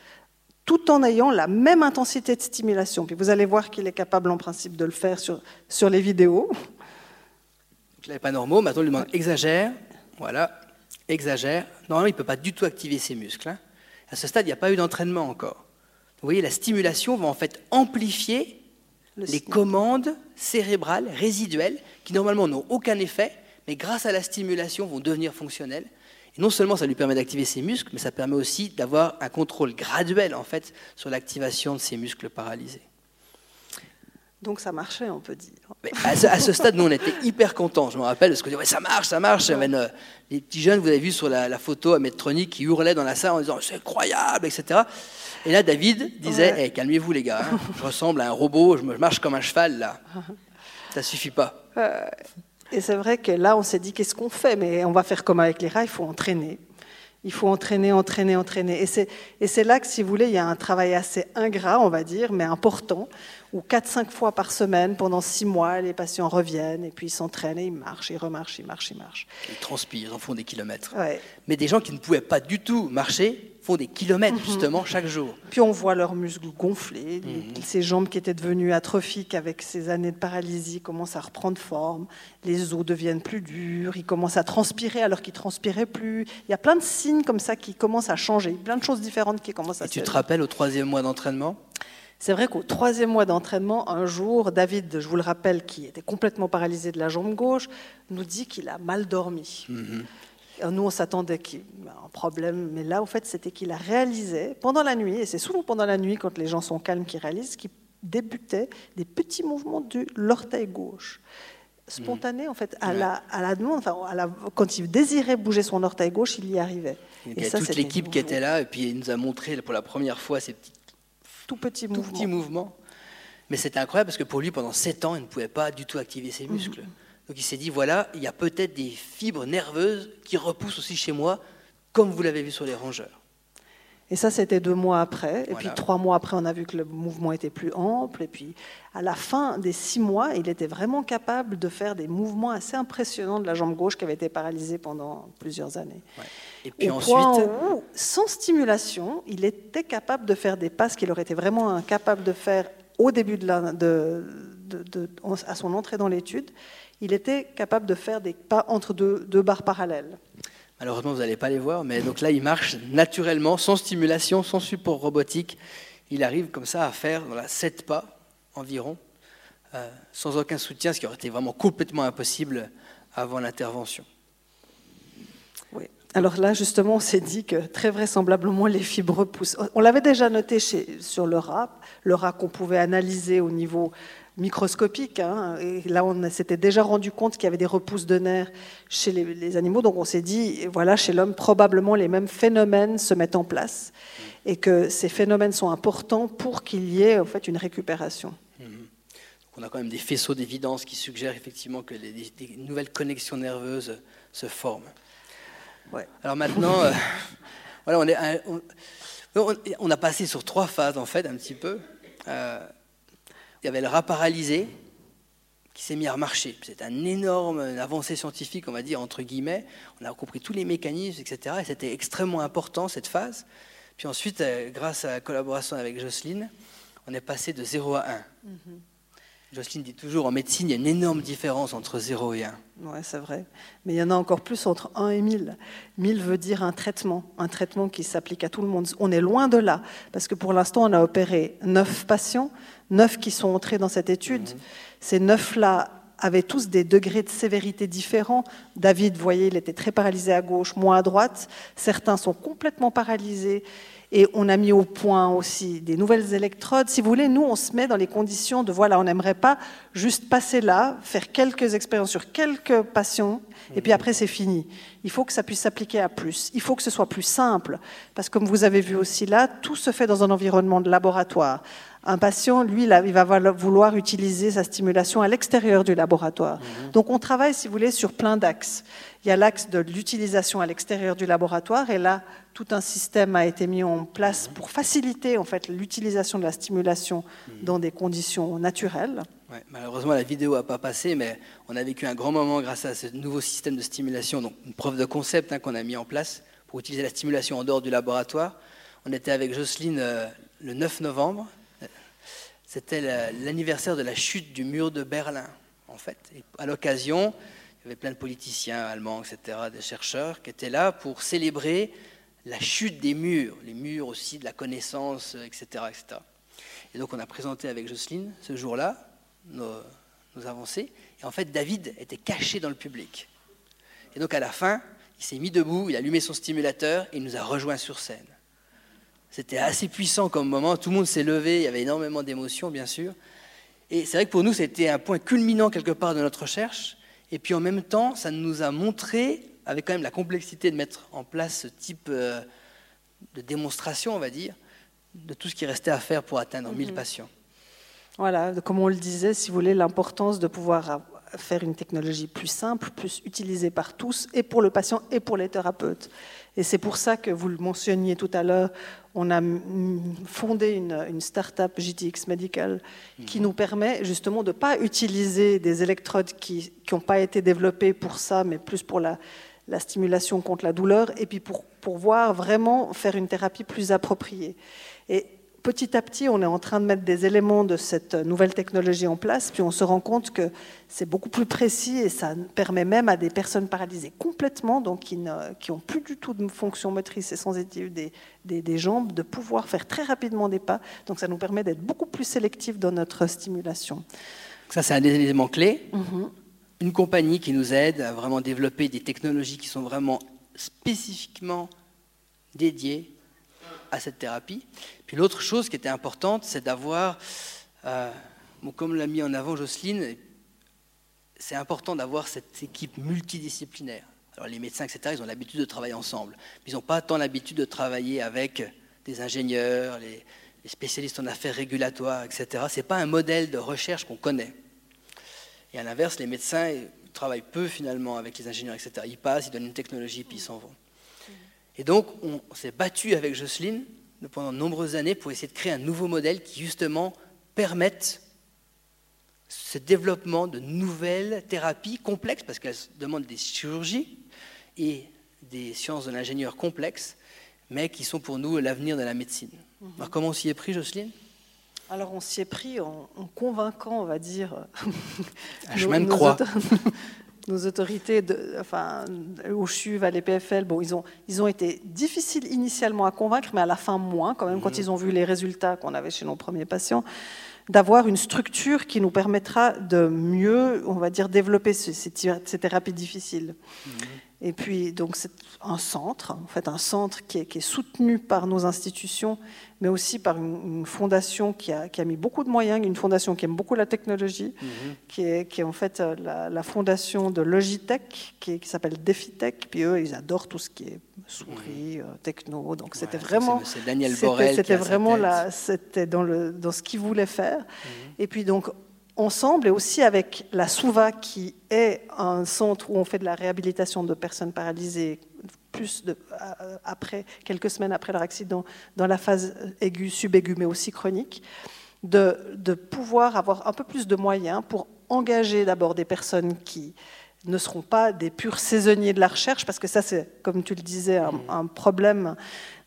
tout en ayant la même intensité de stimulation. Puis vous allez voir qu'il est capable en principe de le faire sur, sur les vidéos. Donc là, il n'est pas normaux. Maintenant, on lui demande exagère. Voilà, exagère. Normalement, il ne peut pas du tout activer ses muscles. Hein. À ce stade, il n'y a pas eu d'entraînement encore. Vous voyez, la stimulation va en fait amplifier les commandes cérébrales résiduelles qui normalement n'ont aucun effet, mais grâce à la stimulation vont devenir fonctionnelles non seulement ça lui permet d'activer ses muscles, mais ça permet aussi d'avoir un contrôle graduel en fait sur l'activation de ses muscles paralysés. Donc ça marchait, on peut dire. à, ce, stade, nous, on était hyper contents. Je me rappelle, parce disait, ouais, ça marche, ça marche. Euh, les petits jeunes, vous avez vu sur la, photo à Medtronic, qui hurlaient dans la salle en disant, c'est incroyable, etc. Et là, David disait, eh, calmez-vous les gars, hein. je ressemble à un robot, je marche comme un cheval, là. Ça suffit pas. Et c'est vrai que là, on s'est dit, qu'est-ce qu'on fait? Mais on va faire comme avec les rats, il faut entraîner. Il faut entraîner, entraîner, entraîner. Et c'est là que, si vous voulez, il y a un travail assez ingrat, on va dire, mais important, où 4-5 fois par semaine, pendant 6 mois, les patients reviennent et puis ils s'entraînent et ils marchent, ils remarchent, ils marchent, ils marchent. Ils transpirent, ils en font des kilomètres. Mais des gens qui ne pouvaient pas du tout marcher font des kilomètres mhm. justement chaque jour. Puis on voit leurs muscles gonfler, mhm. ces jambes qui étaient devenues atrophiques avec ces années de paralysie commencent à reprendre forme, les os deviennent plus durs, ils commencent à transpirer alors qu'ils transpiraient plus. Il y a plein de signes comme ça qui commencent à changer, plein de choses différentes qui commencent à se. Tu te rappelles au troisième mois d'entraînement? C'est vrai qu'au troisième mois d'entraînement, un jour, David, je vous le rappelle, qui était complètement paralysé de la jambe gauche, nous dit qu'il a mal dormi. Mhm. Nous, on s'attendait qu'il un problème, mais là, en fait, c'était qu'il a réalisé pendant la nuit, et c'est souvent pendant la nuit, quand les gens sont calmes, qu'ils réalisent qu'il débutait des petits mouvements de l'orteil gauche. Spontané, en fait, à, la, à la demande, enfin, à la, quand il désirait bouger son orteil gauche, il y arrivait. A toute l'équipe qui était là, et puis il nous a montré pour la première fois ces petits, tout mouvements. mouvements. Mais c'était incroyable parce que pour lui, pendant sept ans, il ne pouvait pas du tout activer ses muscles. Donc il s'est dit, voilà, il y a peut-être des fibres nerveuses qui repoussent aussi chez moi, comme vous l'avez vu sur les rongeurs. Et ça, c'était deux mois après. Et puis trois mois après, on a vu que le mouvement était plus ample. Et puis à la fin des six mois, il était vraiment capable de faire des mouvements assez impressionnants de la jambe gauche qui avait été paralysée pendant plusieurs années. Et puis ensuite, sans stimulation, il était capable de faire des passes qu'il aurait été vraiment incapable de faire au début de, la, de, de à son entrée dans l'étude il était capable de faire des pas entre deux, barres parallèles. Malheureusement, vous n'allez pas les voir, mais donc là, il marche naturellement, sans stimulation, sans support robotique. Il arrive comme ça à faire voilà, 7 pas environ, euh, sans aucun soutien, ce qui aurait été vraiment complètement impossible avant l'intervention. Oui. Alors là, justement, on s'est dit que très vraisemblablement, les fibres poussent. On l'avait déjà noté sur le rat, le rat qu'on pouvait analyser au niveau microscopique. Hein, et là, on s'était déjà rendu compte qu'il y avait des repousses de nerfs chez les, animaux. Donc, on s'est dit, voilà, chez l'homme, probablement les mêmes phénomènes se mettent en place et que ces phénomènes sont importants pour qu'il y ait en fait une récupération. Mmh. on a quand même des faisceaux d'évidence qui suggèrent effectivement que des nouvelles connexions nerveuses se forment. Ouais. Alors maintenant, euh, voilà, on, est, on, on, a passé sur trois phases en fait, un petit peu. Euh, il y avait le rat paralysé qui s'est mis à marcher. C'est un énorme avancée scientifique, on va dire, entre guillemets. On a compris tous les mécanismes, etc. Et c'était extrêmement important, cette phase. Puis ensuite, euh, grâce à la collaboration avec Jocelyne, on est passé de 0 à 1. Mm-hmm. Jocelyne dit toujours, en médecine, il y a une énorme différence entre 0 et 1. Oui, c'est vrai. Mais il y en a encore plus entre 1 et 1000. 1000 veut dire un traitement, un traitement qui s'applique à tout le monde. On est loin de là, parce que pour l'instant, on a opéré 9 patients, 9 qui sont entrés dans cette étude. Mhm. Ces 9-là avaient tous des degrés de sévérité différents. David, vous voyez, il était très paralysé à gauche, moins à droite. Certains sont complètement paralysés. Et on a mis au point aussi des nouvelles électrodes. Si vous voulez, nous, on se met dans les conditions de, voilà, on n'aimerait pas juste passer là, faire quelques expériences sur quelques patients, et puis après, c'est fini. Il faut que ça puisse s'appliquer à plus. Il faut que ce soit plus simple. Parce que comme vous avez vu aussi là, tout se fait dans un environnement de laboratoire. Un patient, lui, il va vouloir utiliser sa stimulation à l'extérieur du laboratoire. Mhm. Donc on travaille, si vous voulez, sur plein d'axes. Il y a l'axe de l'utilisation à l'extérieur du laboratoire, et là, tout un système a été mis en place mhm. pour faciliter en fait l'utilisation de la stimulation mhm. dans des conditions naturelles. malheureusement, la vidéo n'a pas passé, mais on a vécu un grand moment grâce à ce nouveau système de stimulation, donc une preuve de concept hein, qu'on a mis en place pour utiliser la stimulation en dehors du laboratoire. On était avec Jocelyne euh, le 9 novembre c'était l'anniversaire de la chute du mur de Berlin, en fait. Et à l'occasion, il y avait plein de politiciens allemands, etc., des chercheurs qui étaient là pour célébrer la chute des murs, les murs aussi de la connaissance, etc. etc. Et donc on a présenté avec Jocelyne ce jour-là nos, nos, avancées. Et en fait, David était caché dans le public. Et donc à la fin, il s'est mis debout, il a allumé son stimulateur et il nous a rejoints sur scène. C'était assez puissant comme moment. Tout le monde s'est levé. Il y avait énormément d'émotions, bien sûr. Et c'est vrai que pour nous, c'était un point culminant quelque part de notre recherche. Et puis en même temps, ça nous a montré, avec quand même la complexité de mettre en place ce type euh, de démonstration, on va dire, de tout ce qui restait à faire pour atteindre 1000 mhm. patients. Voilà, comme on le disait, si vous voulez, l'importance de pouvoir faire une technologie plus simple, plus utilisée par tous, et pour le patient et pour les thérapeutes. Et c'est pour ça que vous le mentionniez tout à l'heure, on a fondé une, start-up GTX Medical qui mhm. nous permet justement de ne pas utiliser des électrodes qui n'ont pas été développées pour ça, mais plus pour la, la stimulation contre la douleur, et puis pour, pour voir vraiment faire une thérapie plus appropriée. Et petit à petit, on est en train de mettre des éléments de cette nouvelle technologie en place, puis on se rend compte que c'est beaucoup plus précis et ça permet même à des personnes paralysées complètement, donc qui n'ont plus du tout de fonction motrice et sensitive des, des, jambes, de pouvoir faire très rapidement des pas. Donc ça nous permet d'être beaucoup plus sélectifs dans notre stimulation. Ça, c'est un des éléments clés. Mm-hmm. Une compagnie qui nous aide à vraiment développer des technologies qui sont vraiment spécifiquement dédiées à cette thérapie. Puis l'autre chose qui était importante, c'est d'avoir, euh, comme l'a mis en avant Jocelyne, c'est important d'avoir cette équipe multidisciplinaire. Alors les médecins, etc., ils ont l'habitude de travailler ensemble. Ils n'ont pas tant l'habitude de travailler avec des ingénieurs, les, spécialistes en affaires régulatoires, etc. Ce n'est pas un modèle de recherche qu'on connaît. Et à l'inverse, les médecins travaillent peu finalement avec les ingénieurs, etc. Ils passent, ils donnent une technologie, puis ils s'en vont. Et donc, on s'est battu avec Jocelyne pendant de nombreuses années pour essayer de créer un nouveau modèle qui justement permette ce développement de nouvelles thérapies complexes, parce qu'elles demandent des chirurgies et des sciences de l'ingénieur complexes, mais qui sont pour nous l'avenir de la médecine. Mhm. Alors comment on s'y est pris, Jocelyne? Alors on s'y est pris en, convainquant, on va dire, un chemin de croix. Nos autorités, de, enfin, au CHUV, à l'EPFL, bon, ils ont, ils ont été difficiles initialement à convaincre, mais à la fin moins, quand même, quand mhm. ils ont vu les résultats qu'on avait chez nos premiers patients, d'avoir une structure qui nous permettra de mieux, on va dire, développer ces, ces, thérapies difficiles. Mhm. Et puis, donc, c'est un centre, en fait, un centre qui est, soutenu par nos institutions, mais aussi par une, fondation qui a, mis beaucoup de moyens, une fondation qui aime beaucoup la technologie, mhm. qui, est, en fait euh, la, fondation de Logitech, qui, s'appelle DefiTech. Puis eux, ils adorent tout ce qui est souris, mhm. euh, techno. Donc, c'était vraiment. C'est Daniel Borel. C'était vraiment là, c'était dans, le, dans ce qu'ils voulaient faire. Mhm. Et puis, donc, ensemble et aussi avec la SOUVA qui est un centre où on fait de la réhabilitation de personnes paralysées plus de, euh, après, quelques semaines après leur accident, dans la phase aiguë, subaiguë, mais aussi chronique, de, de, pouvoir avoir un peu plus de moyens pour engager d'abord des personnes qui ne seront pas des purs saisonniers de la recherche, parce que ça, c'est, comme tu le disais, un, mmh. un problème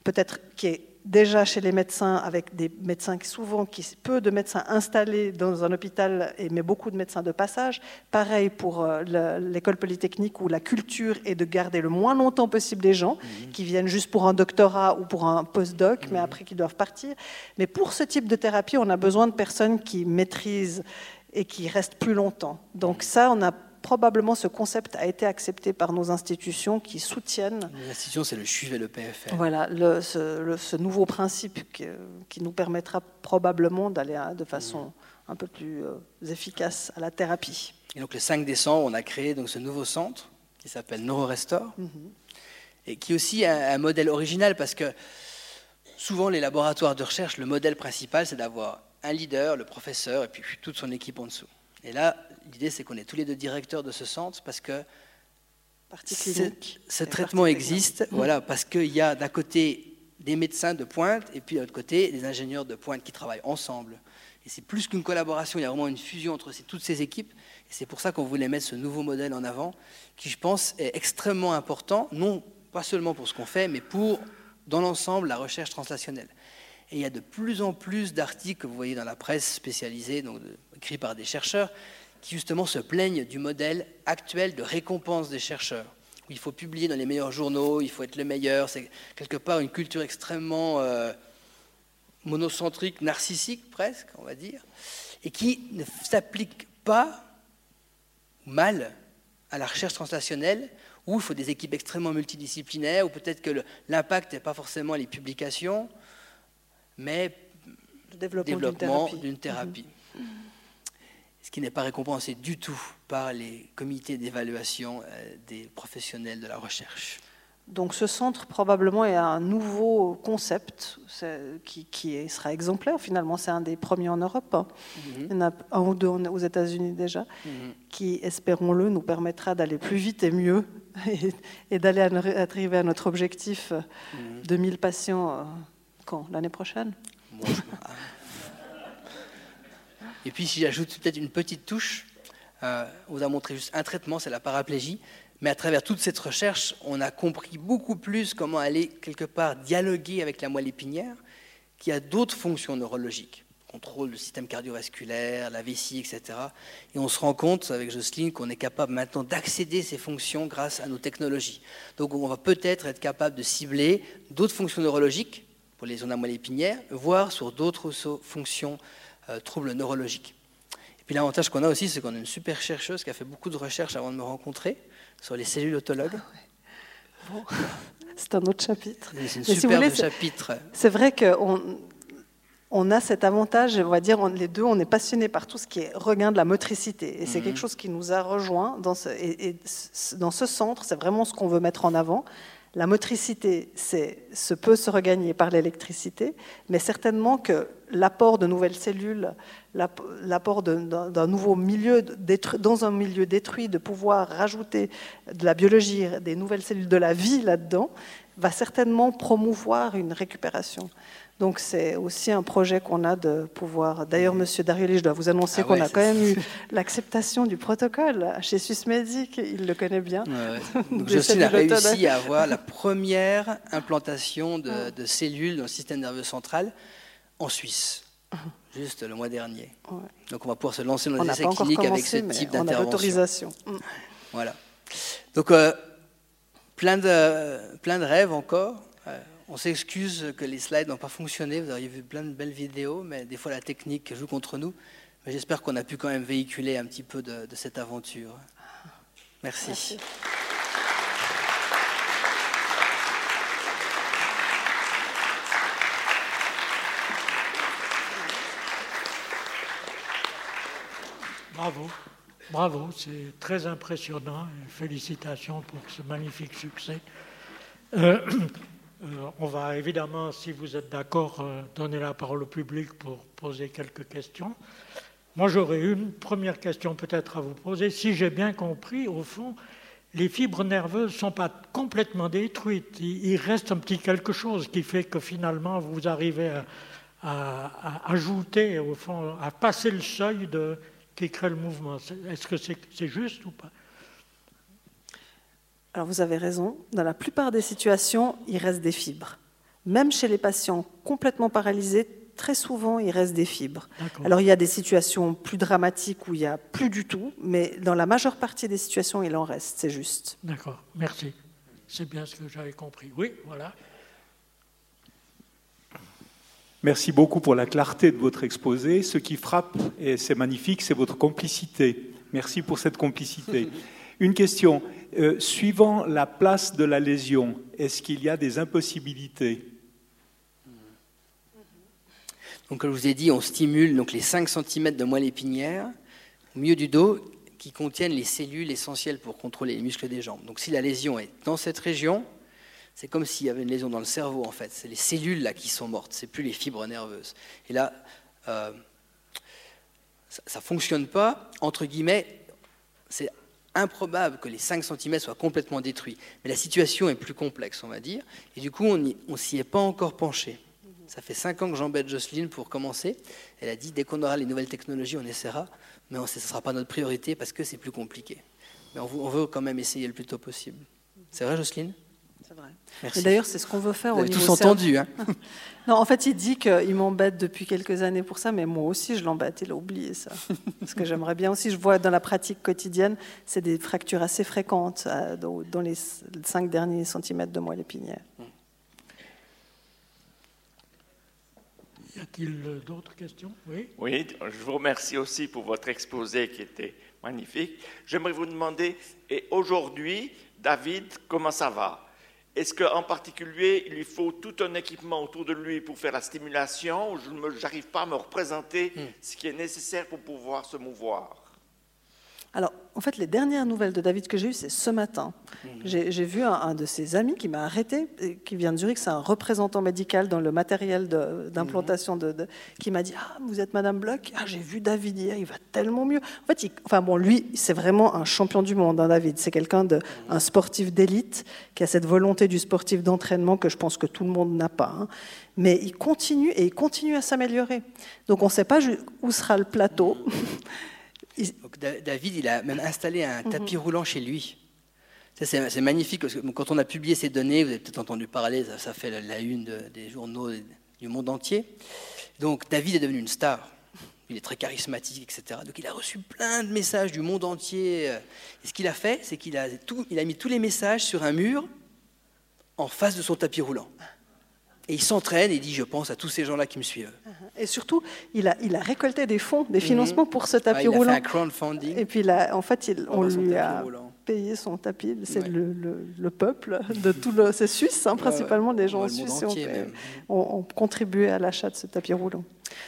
peut-être qui est déjà chez les médecins, avec des médecins qui souvent, qui, peu de médecins installés dans un hôpital, mais beaucoup de médecins de passage. Pareil pour euh, l'école polytechnique où la culture est de garder le moins longtemps possible les gens mhm. qui viennent juste pour un doctorat ou pour un postdoc, mais mhm. après qui doivent partir. Mais pour ce type de thérapie, on a besoin de personnes qui maîtrisent et qui restent plus longtemps. Donc ça, on a probablement ce concept a été accepté par nos institutions qui soutiennent. Les institutions, c'est le CHUV et le PFR. Voilà, ce, nouveau principe qui, nous permettra probablement d'aller de façon un peu plus euh, efficace à la thérapie. Et donc le 5 décembre, on a créé donc ce nouveau centre qui s'appelle NeuroRestore mhm. et qui est aussi un modèle original parce que souvent les laboratoires de recherche, le modèle principal, c'est d'avoir un leader, le professeur, et puis toute son équipe en dessous. Et là, l'idée, c'est qu'on est tous les deux directeurs de ce centre parce que ce traitement existe, mmh. voilà, parce qu'il y a d'un côté des médecins de pointe et puis de l'autre côté des ingénieurs de pointe qui travaillent ensemble. Et c'est plus qu'une collaboration, il y a vraiment une fusion entre toutes ces équipes. Et c'est pour ça qu'on voulait mettre ce nouveau modèle en avant, qui je pense est extrêmement important, non pas seulement pour ce qu'on fait, mais pour, dans l'ensemble, la recherche translationnelle. Et il y a de plus en plus d'articles que vous voyez dans la presse spécialisée, donc écrits par des chercheurs, qui justement se plaignent du modèle actuel de récompense des chercheurs. Il faut publier dans les meilleurs journaux, il faut être le meilleur. C'est quelque part une culture extrêmement euh, monocentrique, narcissique presque, on va dire, et qui ne s'applique pas mal à la recherche translationnelle, où il faut des équipes extrêmement multidisciplinaires, où peut-être que l'impact n'est pas forcément les publications, mais le développement, d'une thérapie. Mhm ce qui n'est pas récompensé du tout par les comités d'évaluation euh, des professionnels de la recherche. Donc ce centre probablement est un nouveau concept qui, sera exemplaire finalement. C'est un des premiers en Europe. Hein. Mhm. Il y en a un ou deux aux États-Unis déjà, mhm. qui, espérons-le, nous permettra d'aller plus vite et mieux et, d'aller arriver à notre objectif de 1000 patients euh, L'année prochaine Et puis si j'ajoute peut-être une petite touche, euh, on vous a montré juste un traitement, c'est la paraplégie, mais à travers toute cette recherche, on a compris beaucoup plus comment aller quelque part dialoguer avec la moelle épinière, qui a d'autres fonctions neurologiques, contrôle du système cardiovasculaire, la vessie, etc. Et on se rend compte avec Jocelyne qu'on est capable maintenant d'accéder à ces fonctions grâce à nos technologies. Donc on va peut-être être capable de cibler d'autres fonctions neurologiques pour les zones à moelle épinière, voire sur d'autres fonctions euh, troubles neurologiques. Et puis l'avantage qu'on a aussi, c'est qu'on a une super chercheuse qui a fait beaucoup de recherches avant de me rencontrer sur les cellules autologues. Ah c'est un autre chapitre. C'est une super chapitre. C'est vrai qu'on on a cet avantage, on va dire, les deux, on est passionnés par tout ce qui est regain de la motricité. Et c'est mhm. quelque chose qui nous a rejoints dans ce, et, dans ce centre, c'est vraiment ce qu'on veut mettre en avant. La motricité se peut se regagner par l'électricité, mais certainement que l'apport de nouvelles cellules, l'apport d'un nouveau milieu dans un milieu détruit, de pouvoir rajouter de la biologie, des nouvelles cellules de la vie là-dedans, va certainement promouvoir une récupération. Donc c'est aussi un projet qu'on a de pouvoir. D'ailleurs, Monsieur Darioli, je dois vous annoncer ah qu'on a quand même eu l'acceptation du protocole chez Swissmedic. Il le connaît bien. Donc Jocelyne a réussi à avoir la première implantation de, de, cellules dans le système nerveux central en Suisse, juste le mois dernier. Donc on va pouvoir se lancer dans les essais cliniques avec ce type d'intervention. On a l'autorisation. Voilà. Donc euh, plein, de, plein de rêves encore. On s'excuse que les slides n'ont pas fonctionné. Vous auriez vu plein de belles vidéos, mais des fois la technique joue contre nous. Mais j'espère qu'on a pu quand même véhiculer un petit peu de, cette aventure. Merci. Bravo, bravo, c'est très impressionnant. Félicitations pour ce magnifique succès. Euh, euh, on va évidemment, si vous êtes d'accord, euh, donner la parole au public pour poser quelques questions. Moi, j'aurais une première question peut-être à vous poser. Si j'ai bien compris, au fond, les fibres nerveuses ne sont pas complètement détruites. Il, reste un petit quelque chose qui fait que finalement, vous arrivez à, ajouter, au fond, à passer le seuil de, qui crée le mouvement. Est-ce que c'est juste ou pas? Alors vous avez raison, dans la plupart des situations, il reste des fibres. même chez les patients complètement paralysés, très souvent, il reste des fibres. Alors, il y a des situations plus dramatiques où il n'y a plus du tout, mais dans la majeure partie des situations, il en reste, c'est juste. D'accord, merci. C'est bien ce que j'avais compris. Oui, voilà. Merci beaucoup pour la clarté de votre exposé. Ce qui frappe, et c'est magnifique, c'est votre complicité. Merci pour cette complicité. Une question. Euh, suivant la place de la lésion, est-ce qu'il y a des impossibilités donc, comme je vous ai dit, on stimule donc, les 5 cm de moelle épinière au milieu du dos qui contiennent les cellules essentielles pour contrôler les muscles des jambes. Donc si la lésion est dans cette région, c'est comme s'il y avait une lésion dans le cerveau en fait. C'est les cellules là qui sont mortes, c'est plus les fibres nerveuses. Et là, euh, ça ne fonctionne pas. Entre guillemets, c'est improbable que les 5 cm soient complètement détruits. Mais la situation est plus complexe, on va dire. Et du coup, on s'y est pas encore penché. Ça fait 5 ans que j'embête Jocelyne pour commencer. Elle a dit, dès qu'on aura les nouvelles technologies, on essaiera. Mais ce ne sera pas notre priorité parce que c'est plus compliqué. Mais on veut quand même essayer le plus tôt possible. C'est vrai, Jocelyne? C'est vrai. Et d'ailleurs, c'est ce qu'on veut faire Vous avez tous entendu. Hein non, en fait, il dit qu'il m'embête depuis quelques années pour ça, mais moi aussi, je l'embête. Il a oublié ça. Parce que j'aimerais bien aussi, je vois dans la pratique quotidienne, c'est des fractures assez fréquentes euh, dans les 5 derniers centimètres de moelle épinière. Y a-t-il d'autres questions? Oui. Oui, je vous remercie aussi pour votre exposé qui était magnifique. J'aimerais vous demander, et aujourd'hui, David, comment ça va? Est-ce qu'en particulier, il lui faut tout un équipement autour de lui pour faire la stimulation Je n'arrive pas à me représenter hmm. ce qui est nécessaire pour pouvoir se mouvoir? Alors, en fait, les dernières nouvelles de David que j'ai eues, c'est ce matin. Mhm. J'ai vu un, de ses amis qui m'a arrêté, qui vient de Zurich, c'est un représentant médical dans le matériel d'implantation, de, qui m'a dit Ah, vous êtes Madame Bloch? Ah, j'ai vu David hier, il va tellement mieux. En fait, enfin bon, lui, c'est vraiment un champion du monde, hein, David. C'est quelqu'un de, un sportif d'élite qui a cette volonté du sportif d'entraînement que je pense que tout le monde n'a pas. Hein. Mais il continue et il continue à s'améliorer. Donc, on ne sait pas où sera le plateau. David, il a même installé un mhm. tapis roulant chez lui. C'est magnifique parce que quand on a publié ces données, vous avez peut-être entendu parler, ça, fait la, une des journaux du monde entier. Donc David est devenu une star. Il est très charismatique, etc. Donc il a reçu plein de messages du monde entier. Et ce qu'il a fait, c'est qu'il a, il a mis tous les messages sur un mur en face de son tapis roulant. Et il s'entraîne et il dit, je pense à tous ces gens-là qui me suivent. Uh-huh. Et surtout, il a, il a récolté des fonds, des mhm. financements pour ce tapis roulant. Il a fait un crowdfunding. Et puis, là, en fait, il, on lui a payé son tapis. C'est le, le, peuple de tout le... C'est suisse, hein, principalement des gens suisses ont, ont, contribué à l'achat de ce tapis roulant.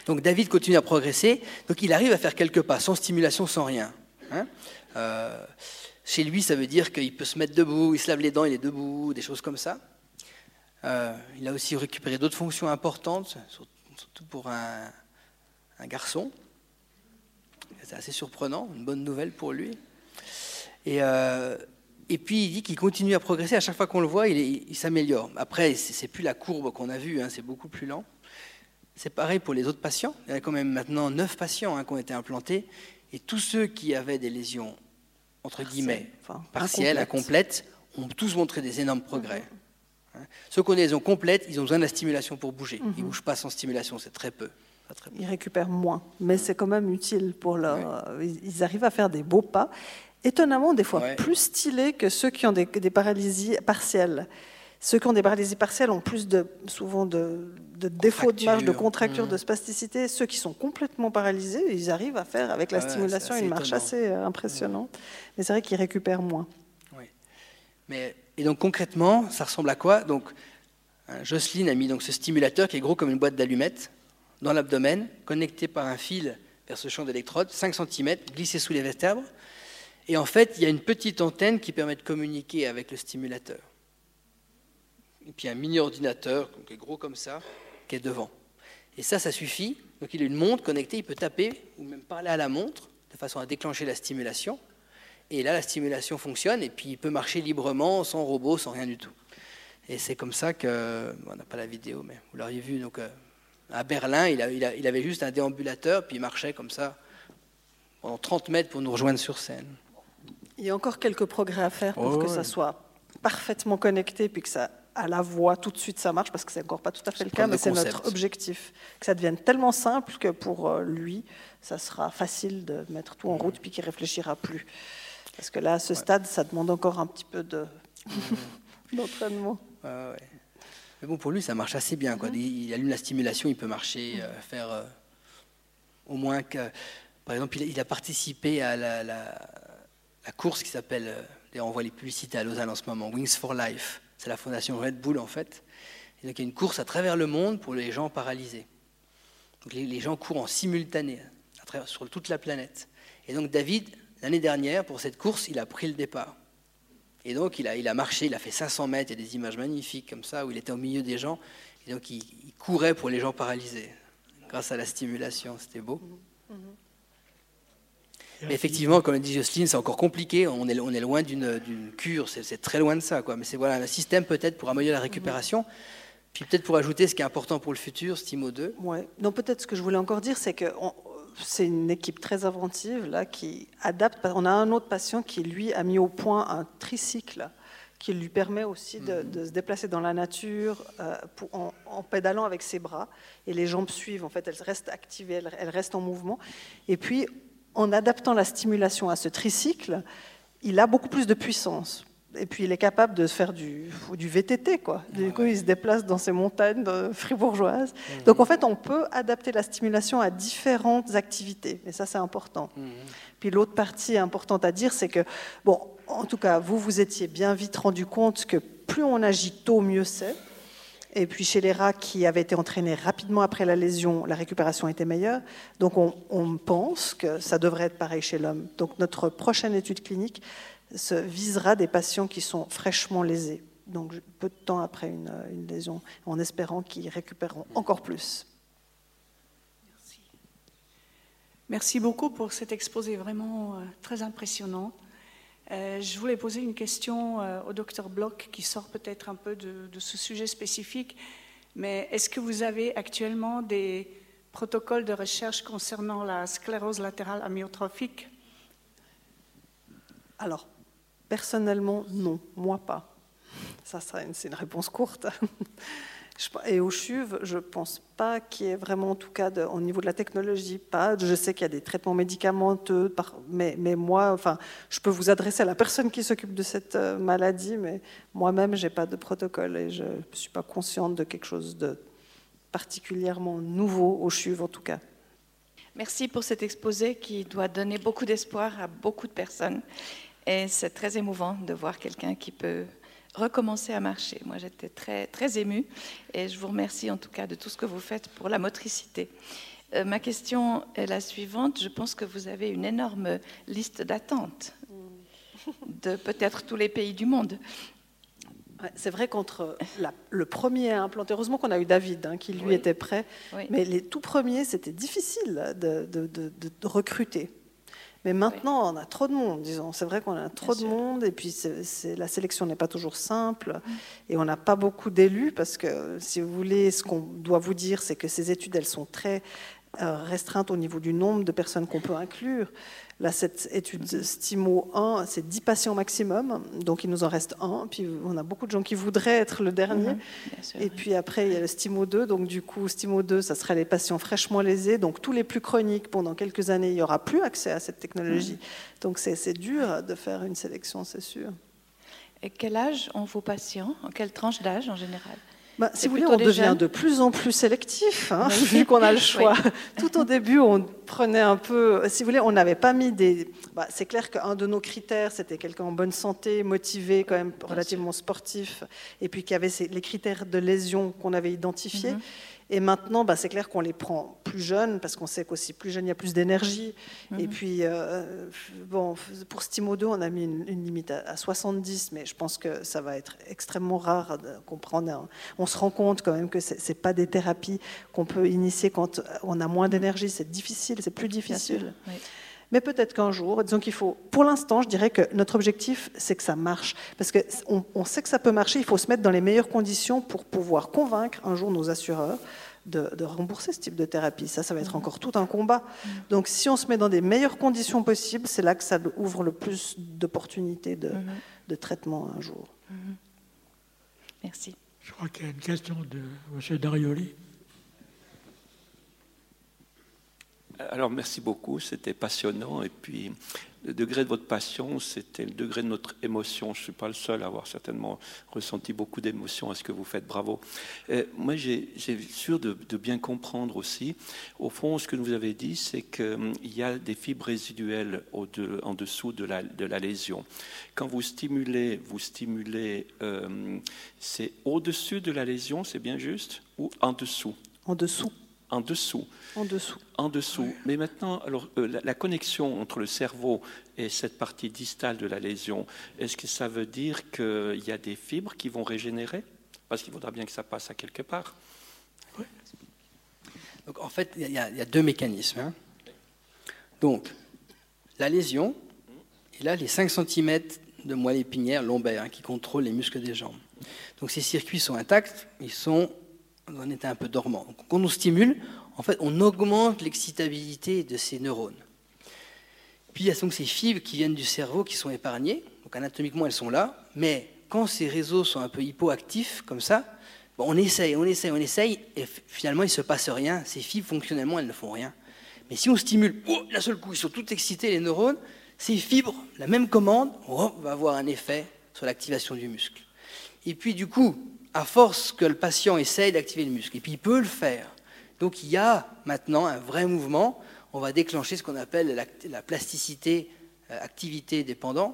Donc David continue à progresser. Donc il arrive à faire quelques pas, sans stimulation, sans rien. Hein. Euh, chez lui, ça veut dire qu'il peut se mettre debout, il se lave les dents, il est debout, des choses comme ça. Euh, il a aussi récupéré d'autres fonctions importantes, surtout pour un, garçon. C'est assez surprenant, une bonne nouvelle pour lui. Et, euh, et puis il dit qu'il continue à progresser. À chaque fois qu'on le voit, il, s'améliore. Après, c'est plus la courbe qu'on a vue, hein, c'est beaucoup plus lent. C'est pareil pour les autres patients. Il y a quand même maintenant 9 patients hein, qui ont été implantés. Et tous ceux qui avaient des lésions, entre guillemets, partielles, incomplètes, ont tous montré des énormes progrès. Hein. Ceux qui ont complètes, ils ont besoin de la stimulation pour bouger. Ils ne mhm. bougent pas sans stimulation, c'est très peu. Ils récupèrent moins, mais c'est quand même utile pour leur. Ils arrivent à faire des beaux pas, étonnamment des fois plus stylés que ceux qui ont des, paralysies partielles. Ceux qui ont des paralysies partielles ont plus de, souvent de, défauts de marge, de contracture, de mhm. spasticité. Ceux qui sont complètement paralysés, ils arrivent à faire avec la stimulation une marche assez euh, impressionnante. Mais c'est vrai qu'ils récupèrent moins. Oui. Mais et donc concrètement, ça ressemble à quoi Donc, Jocelyne a mis donc ce stimulateur qui est gros comme une boîte d'allumettes dans l'abdomen, connecté par un fil vers ce champ d'électrode, 5 cm, glissé sous les vertèbres. Et en fait, il y a une petite antenne qui permet de communiquer avec le stimulateur. Et puis un mini ordinateur qui est gros comme ça, qui est devant. Et ça, ça suffit. Donc il a une montre connectée, il peut taper ou même parler à la montre de façon à déclencher la stimulation. Et là, la stimulation fonctionne et puis il peut marcher librement, sans robot, sans rien du tout. Et c'est comme ça que, on n'a pas la vidéo, mais vous l'auriez vu, donc euh, à Berlin, il, il, avait juste un déambulateur, puis il marchait comme ça pendant 30 mètres pour nous rejoindre sur scène. Il y a encore quelques progrès à faire pour oh que ça soit parfaitement connecté, puis que ça à la voix tout de suite ça marche, parce que c'est encore pas tout à fait le cas, mais c'est notre objectif. Que ça devienne tellement simple que pour euh, lui, ça sera facile de mettre tout en route, puis qu'il réfléchira plus. Parce que là, à ce stade, ça demande encore un petit peu de d'entraînement. Ouais, ouais. Mais bon, pour lui, ça marche assez bien. Quoi. Il, allume la stimulation, il peut marcher, euh, faire euh, au moins que. Par exemple, il a, participé à la, la- la course qui s'appelle. D'ailleurs, on voit les publicités à Lausanne en ce moment, Wings for Life. C'est la fondation Red Bull, en fait. Et donc, il y a une course à travers le monde pour les gens paralysés. Donc, les, les gens courent en simultané à travers, sur toute la planète. Et donc, David, l'année dernière, pour cette course, il a pris le départ. Et donc, il a, il a marché, il a fait 500 mètres, il y a des images magnifiques comme ça, où il était au milieu des gens. Et donc, il, il courait pour les gens paralysés, grâce à la stimulation. C'était beau. Mais effectivement, comme l'a dit Jocelyne, c'est encore compliqué. On est, on est loin d'une cure, c'est très loin de ça. Quoi. Mais c'est voilà, un système peut-être pour améliorer la récupération. Puis peut-être pour ajouter ce qui est important pour le futur, Stimo 2. Ouais. Non, peut-être ce que je voulais encore dire, c'est que on- c'est une équipe très inventive là qui adapte. On a un autre patient qui lui a mis au point un tricycle qui lui permet aussi de, de se déplacer dans la nature euh, pour- en, en pédalant avec ses bras et les jambes suivent. En fait, elles restent activées, elles, elles restent en mouvement. Et puis, en adaptant la stimulation à ce tricycle, il a beaucoup plus de puissance. Et puis il est capable de faire du, du VTT, quoi. Du coup, il se déplace dans ces montagnes euh, fribourgeoises. Donc en fait, on peut adapter la stimulation à différentes activités. Et ça, c'est important. Puis l'autre partie importante à dire, c'est que, bon, en tout cas, vous vous étiez bien vite rendu compte que plus on agit tôt, mieux c'est. Et puis chez les rats qui avaient été entraînés rapidement après la lésion, la récupération était meilleure. Donc on, on pense que ça devrait être pareil chez l'homme. Donc notre prochaine étude clinique se visera des patients qui sont fraîchement lésés, donc peu de temps après une, une lésion, en espérant qu'ils récupéreront encore plus. Merci beaucoup pour cet exposé vraiment euh, très impressionnant. Euh, je voulais poser une question euh, au docteur Bloch qui sort peut-être un peu de, de ce sujet spécifique, mais est-ce que vous avez actuellement des protocoles de recherche concernant la sclérose latérale amyotrophique? Alors, personnellement, non, moi pas. Ça, c'est une réponse courte. Et au CHUV, je ne pense pas qu'il y ait vraiment, en tout cas, au niveau de la technologie, pas. Je sais qu'il y a des traitements médicamenteux, mais moi, enfin, je peux vous adresser à la personne qui s'occupe de cette euh, maladie, mais moi-même, je n'ai pas de protocole et je ne suis pas consciente de quelque chose de particulièrement nouveau au CHUV, en tout cas. Merci pour cet exposé qui doit donner beaucoup d'espoir à beaucoup de personnes. Et c'est très émouvant de voir quelqu'un qui peut recommencer à marcher. Moi, j'étais très, très émue et je vous remercie en tout cas de tout ce que vous faites pour la motricité. Euh, ma question est la suivante. Je pense que vous avez une énorme liste d'attente de peut-être tous les pays du monde. Ouais, C'est vrai qu'entre la- le premier à implanter, heureusement qu'on a eu David hein, qui lui Oui. était prêt, Oui. mais les tout premiers, c'était difficile de, de- de- de recruter. Mais maintenant, on a trop de monde, disons. C'est vrai qu'on a trop de sûr. monde, et puis la sélection n'est pas toujours simple, et on n'a pas beaucoup d'élus, parce que, si vous voulez, ce qu'on doit vous dire, c'est que ces études, elles sont très euh, restreintes au niveau du nombre de personnes qu'on peut inclure. Là, cette étude STIMO 1, c'est 10 patients maximum, donc il nous en reste un. Puis on a beaucoup de gens qui voudraient être le dernier. Mhm, sûr. Et puis après, il y a le STIMO 2. Donc du coup, STIMO 2, ça serait les patients fraîchement lésés. Donc tous les plus chroniques, pendant quelques années, il n'y aura plus accès à cette technologie. Donc c'est c'est dur de faire une sélection, c'est sûr. Et quel âge ont vos patients? En quelle tranche d'âge en général? Bah, si vous voulez, on devient jeunes de plus en plus sélectif, hein, vu qu'on a le choix. Tout au début, on prenait un peu. Si vous voulez, on n'avait pas mis des. bah, c'est clair qu'un de nos critères, c'était quelqu'un en bonne santé, motivé, quand même relativement sportif, et puis qui avait les critères de lésion qu'on avait identifiés. Mhm. Et maintenant, bah, c'est clair qu'on les prend plus jeunes, parce qu'on sait qu'aussi plus jeune, il y a plus d'énergie. Mhm. Et puis, euh, bon, pour Stimo 2, on a mis une, une limite à, à 70, mais je pense que ça va être extrêmement rare de comprendre. On se rend compte quand même que ce n'est pas des thérapies qu'on peut initier quand on a moins d'énergie. C'est difficile, c'est plus Bien sûr. difficile. oui. Mais peut-être qu'un jour, disons qu'il faut, pour l'instant, je dirais que notre objectif, c'est que ça marche. Parce qu'on on sait que ça peut marcher, il faut se mettre dans les meilleures conditions pour pouvoir convaincre un jour nos assureurs de, de rembourser ce type de thérapie. Ça, ça va être encore tout un combat. Donc si on se met dans des meilleures conditions possibles, c'est là que ça ouvre le plus d'opportunités de, Mhm. de traitement un jour. Merci. Je crois qu'il y a une question de M. Darioli. Alors merci beaucoup, c'était passionnant. Et puis le degré de votre passion, c'était le degré de notre émotion. Je ne suis pas le seul à avoir certainement ressenti beaucoup d'émotions à ce que vous faites. Bravo. moi, j'ai sûr de, bien comprendre aussi. Au fond, ce que vous avez dit, c'est qu'il y a des fibres résiduelles en dessous de la, de la, lésion. Quand vous stimulez, vous stimulez, euh, c'est au-dessus de la lésion, c'est bien juste, ou en dessous? En dessous. En dessous. En dessous. En dessous. Mais maintenant, alors, euh, la, connexion entre le cerveau et cette partie distale de la lésion, est-ce que ça veut dire qu'il y a des fibres qui vont régénérer? Parce qu'il faudra bien que ça passe à quelque part. Oui. Donc, en fait, il y, a deux mécanismes. Hein. Donc, la lésion, et là, les 5 cm de moelle épinière lombaire hein, qui contrôlent les muscles des jambes. Donc, ces circuits sont intacts, ils sont on était un peu dormant. Quand on stimule, en fait, on augmente l'excitabilité de ces neurones. Puis il y a donc ces fibres qui viennent du cerveau qui sont épargnées. Donc anatomiquement, elles sont là. Mais quand ces réseaux sont un peu hypoactifs, comme ça, on essaye, on essaye, on essaye, et finalement, il ne se passe rien. Ces fibres, fonctionnellement, elles ne font rien. Mais si on stimule, oh, d'un seul coup, ils sont tous excités, les neurones, ces fibres, la même commande, oh, va avoir un effet sur l'activation du muscle. Et puis, du coup, à force que le patient essaye d'activer le muscle, et puis il peut le faire. Donc il y a maintenant un vrai mouvement. On va déclencher ce qu'on appelle la, plasticité euh, activité dépendant,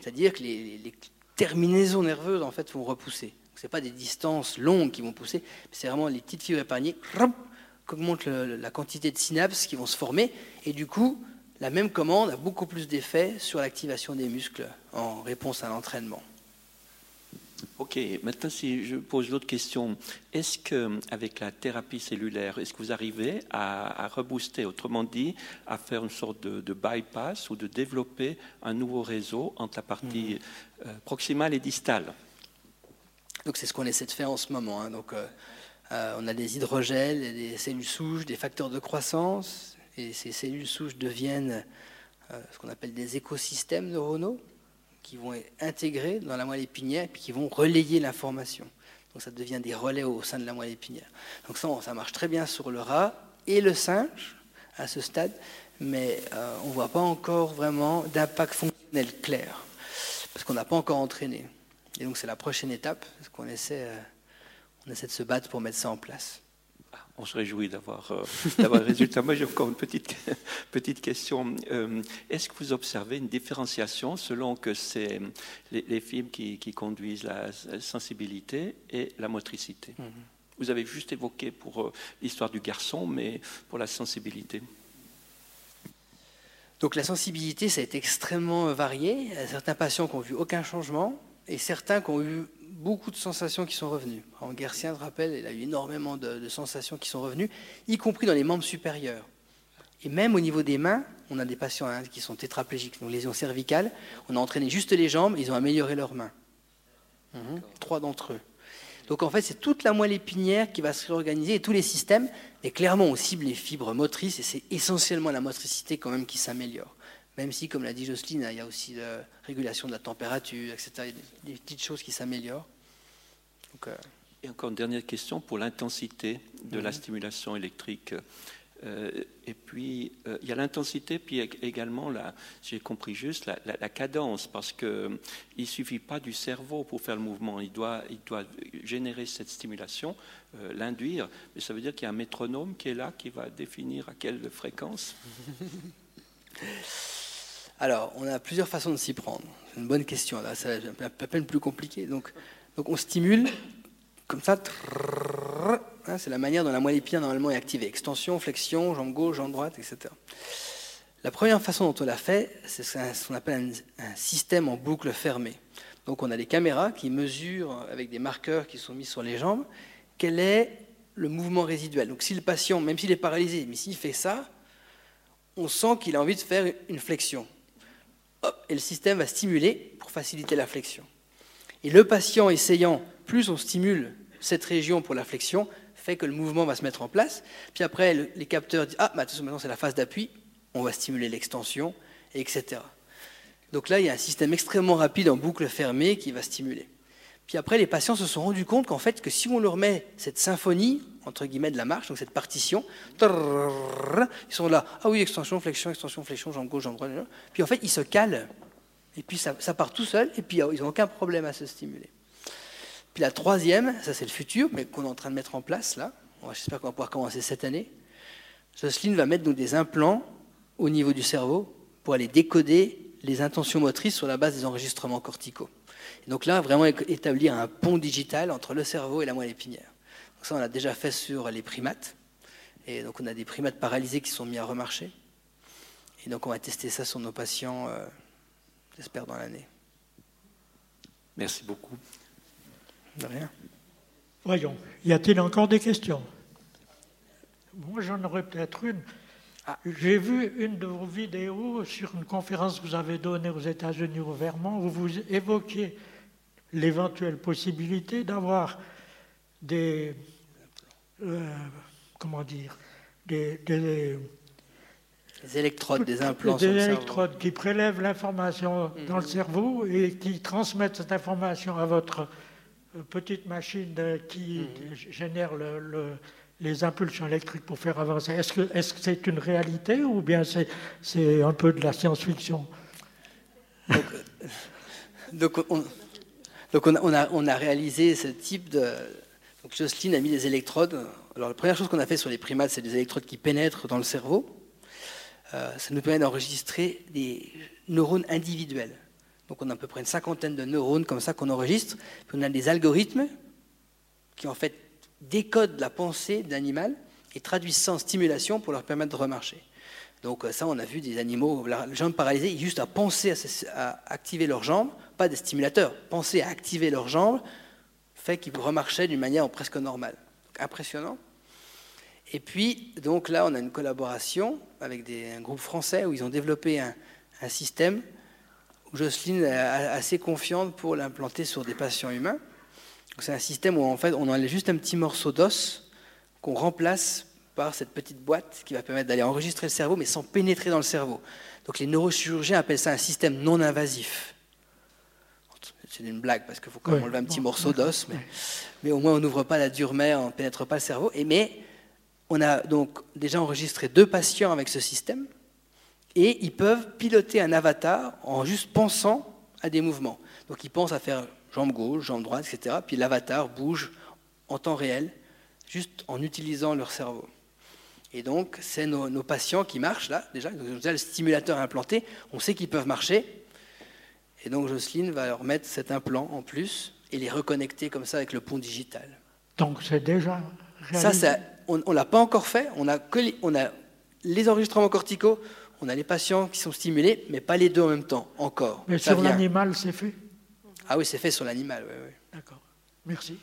c'est-à-dire que les, terminaisons nerveuses en fait vont repousser. Ce n'est pas des distances longues qui vont pousser, c'est vraiment les petites fibres épargnées qui augmentent la quantité de synapses qui vont se former, et du coup, la même commande a beaucoup plus d'effet sur l'activation des muscles en réponse à l'entraînement. Ok, maintenant si je pose l'autre question, est-ce qu'avec la thérapie cellulaire, est-ce que vous arrivez à, rebooster, autrement dit, à faire une sorte de, bypass ou de développer un nouveau réseau entre la partie mhm. euh, proximale et distale? Donc c'est ce qu'on essaie de faire en ce moment. Hein. Donc euh, euh, on a des hydrogels, des cellules souches, des facteurs de croissance, et ces cellules souches deviennent ce qu'on appelle des écosystèmes neuronaux qui vont être intégrés dans la moelle épinière et qui vont relayer l'information. Donc ça devient des relais au sein de la moelle épinière. Donc ça, ça marche très bien sur le rat et le singe à ce stade, mais euh, on ne voit pas encore vraiment d'impact fonctionnel clair, parce qu'on n'a pas encore entraîné. Et donc c'est la prochaine étape, parce qu'on euh, on essaie de se battre pour mettre ça en place on se réjouit d'avoir euh, le résultat. Moi, j'ai encore une petite, petite question. Euh, est-ce que vous observez une différenciation selon que c'est les, films qui, conduisent la sensibilité et la motricité? Mhm. Vous avez juste évoqué pour euh, l'histoire du garçon, mais pour la sensibilité donc la sensibilité, ça a été extrêmement varié. Certains patients qui n'ont vu aucun changement et certains qui ont eu beaucoup de sensations qui sont revenues. En Guercien, je rappelle, il a eu énormément de, sensations qui sont revenues, y compris dans les membres supérieurs. Et même au niveau des mains, on a des patients hein, qui sont tétraplégiques, donc lésions cervicales. On a entraîné juste les jambes, ils ont amélioré leurs mains. Mhm. Trois d'entre eux. Donc en fait, c'est toute la moelle épinière qui va se réorganiser et tous les systèmes. Mais clairement, on cible les fibres motrices et c'est essentiellement la motricité quand même qui s'améliore. Même si, comme l'a dit Jocelyne, il y a aussi la régulation de la température, etc. Il y a des petites choses qui s'améliorent. Euh, et encore une dernière question pour l'intensité de la mhm. stimulation électrique. Euh, et puis, euh, il y a l'intensité, puis également, la, si j'ai compris juste, la, cadence, parce qu'il ne suffit pas du cerveau pour faire le mouvement. Il doit, il doit générer cette stimulation, l'induire, mais ça veut dire qu'il y a un métronome qui est là, qui va définir à quelle fréquence? Alors, on a plusieurs façons de s'y prendre. C'est une bonne question. Là, c'est à peine plus compliqué. Donc, on stimule comme ça. Hein, c'est la manière dont la moelle épinière normalement est activée. Extension, flexion, jambe gauche, jambe droite, etc. La première façon dont on l'a fait, c'est ce qu'on appelle un, système en boucle fermée. Donc on a des caméras qui mesurent avec des marqueurs qui sont mis sur les jambes quel est le mouvement résiduel. Donc si le patient, même s'il est paralysé, mais s'il fait ça, on sent qu'il a envie de faire une flexion. Et le système va stimuler pour faciliter la flexion. Et le patient essayant, plus on stimule cette région pour la flexion, fait que le mouvement va se mettre en place. Puis après, les capteurs disent Ah, maintenant c'est la phase d'appui, on va stimuler l'extension, etc. Donc là, il y a un système extrêmement rapide en boucle fermée qui va stimuler. Puis après, les patients se sont rendus compte qu'en fait, que si on leur met cette symphonie, entre guillemets, de la marche, donc cette partition, ils sont là, ah oui, extension, flexion, extension, flexion, jambe gauche, jambe droite, puis en fait, ils se calent, et puis ça, ça part tout seul, et puis ils n'ont aucun problème à se stimuler. Puis la troisième, ça c'est le futur, mais qu'on est en train de mettre en place là, j'espère qu'on va pouvoir commencer cette année, Jocelyne va mettre donc des implants au niveau du cerveau pour aller décoder les intentions motrices sur la base des enregistrements corticaux. Et donc là, vraiment établir un pont digital entre le cerveau et la moelle épinière. Donc ça, on l'a déjà fait sur les primates. Et donc on a des primates paralysés qui sont mis à remarcher. Et donc on va tester ça sur nos patients, euh, j'espère, dans l'année. Merci beaucoup. De rien. Voyons, y a-t-il encore des questions? Moi, j'en aurais peut-être une. Ah. J'ai vu une de vos vidéos sur une conférence que vous avez donnée aux États-Unis au Vermont où vous évoquiez l'éventuelle possibilité d'avoir des, euh, comment dire, des, des, électrodes, des implants. Des électrodes qui prélèvent l'information dans le mhm. cerveau et qui transmettent cette information à votre euh, petite machine qui mhm. génère le les impulsions électriques pour faire avancer. Est-ce que c'est une réalité ou bien c'est un peu de la science-fiction? Donc, on, donc on, a, on, a, réalisé ce type de... Donc Jocelyne a mis des électrodes. Alors la première chose qu'on a fait sur les primates, c'est des électrodes qui pénètrent dans le cerveau. Euh, ça nous permet d'enregistrer des neurones individuels. Donc on a à peu près une cinquantaine de neurones comme ça qu'on enregistre. Puis on a des algorithmes qui en fait décodent la pensée d'animal et traduisent ça en stimulation pour leur permettre de remarcher. Donc euh, ça, on a vu des animaux, les jambes paralysées, juste à penser à, activer leurs jambes, pas des stimulateurs, penser à activer leurs jambes, fait qu'ils remarchaient d'une manière presque normale. impressionnant. Et puis, donc là, on a une collaboration avec un groupe français où ils ont développé un, un système où Jocelyne est assez confiante pour l'implanter sur des patients humains. C'est un système où en fait on enlève juste un petit morceau d'os qu'on remplace par cette petite boîte qui va permettre d'aller enregistrer le cerveau mais sans pénétrer dans le cerveau. Donc les neurochirurgiens appellent ça un système non invasif. C'est une blague parce qu'il faut quand même enlever un petit morceau d'os, mais, au moins on n'ouvre pas la dure mère, on ne pénètre pas le cerveau. Et mais on a donc déjà enregistré deux patients avec ce système et ils peuvent piloter un avatar en juste pensant à des mouvements. Donc ils pensent à faire jambe gauche, jambe droite, etc. Puis l'avatar bouge en temps réel, juste en utilisant leur cerveau. Et donc, c'est nos, patients qui marchent là, déjà, ils ont déjà le stimulateur implanté, on sait qu'ils peuvent marcher. Et donc, Jocelyne va leur mettre cet implant en plus et les reconnecter comme ça avec le pont digital. Donc, c'est déjà réalisé. Ça, on ne l'a pas encore fait. On a, que les, on a les enregistrements corticaux, on a les patients qui sont stimulés, mais pas les deux en même temps, encore. Mais sur l'animal, c'est fait? Ah oui, c'est fait sur l'animal, oui, D'accord. Merci.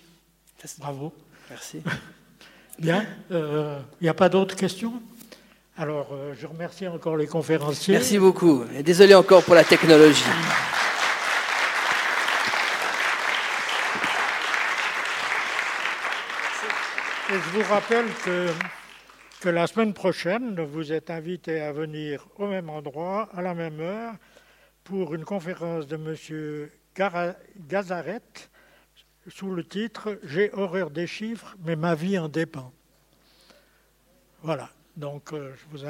Bravo. Merci. Bien. Il euh, n'y a pas d'autres questions? Alors, euh, je remercie encore les conférenciers. Merci beaucoup. Et désolé encore pour la technologie. Et je vous rappelle que, la semaine prochaine, vous êtes invités à venir au même endroit, à la même heure, pour une conférence de M. Gazaret sous le titre J'ai horreur des chiffres, mais ma vie en dépend. Voilà, donc euh, je vous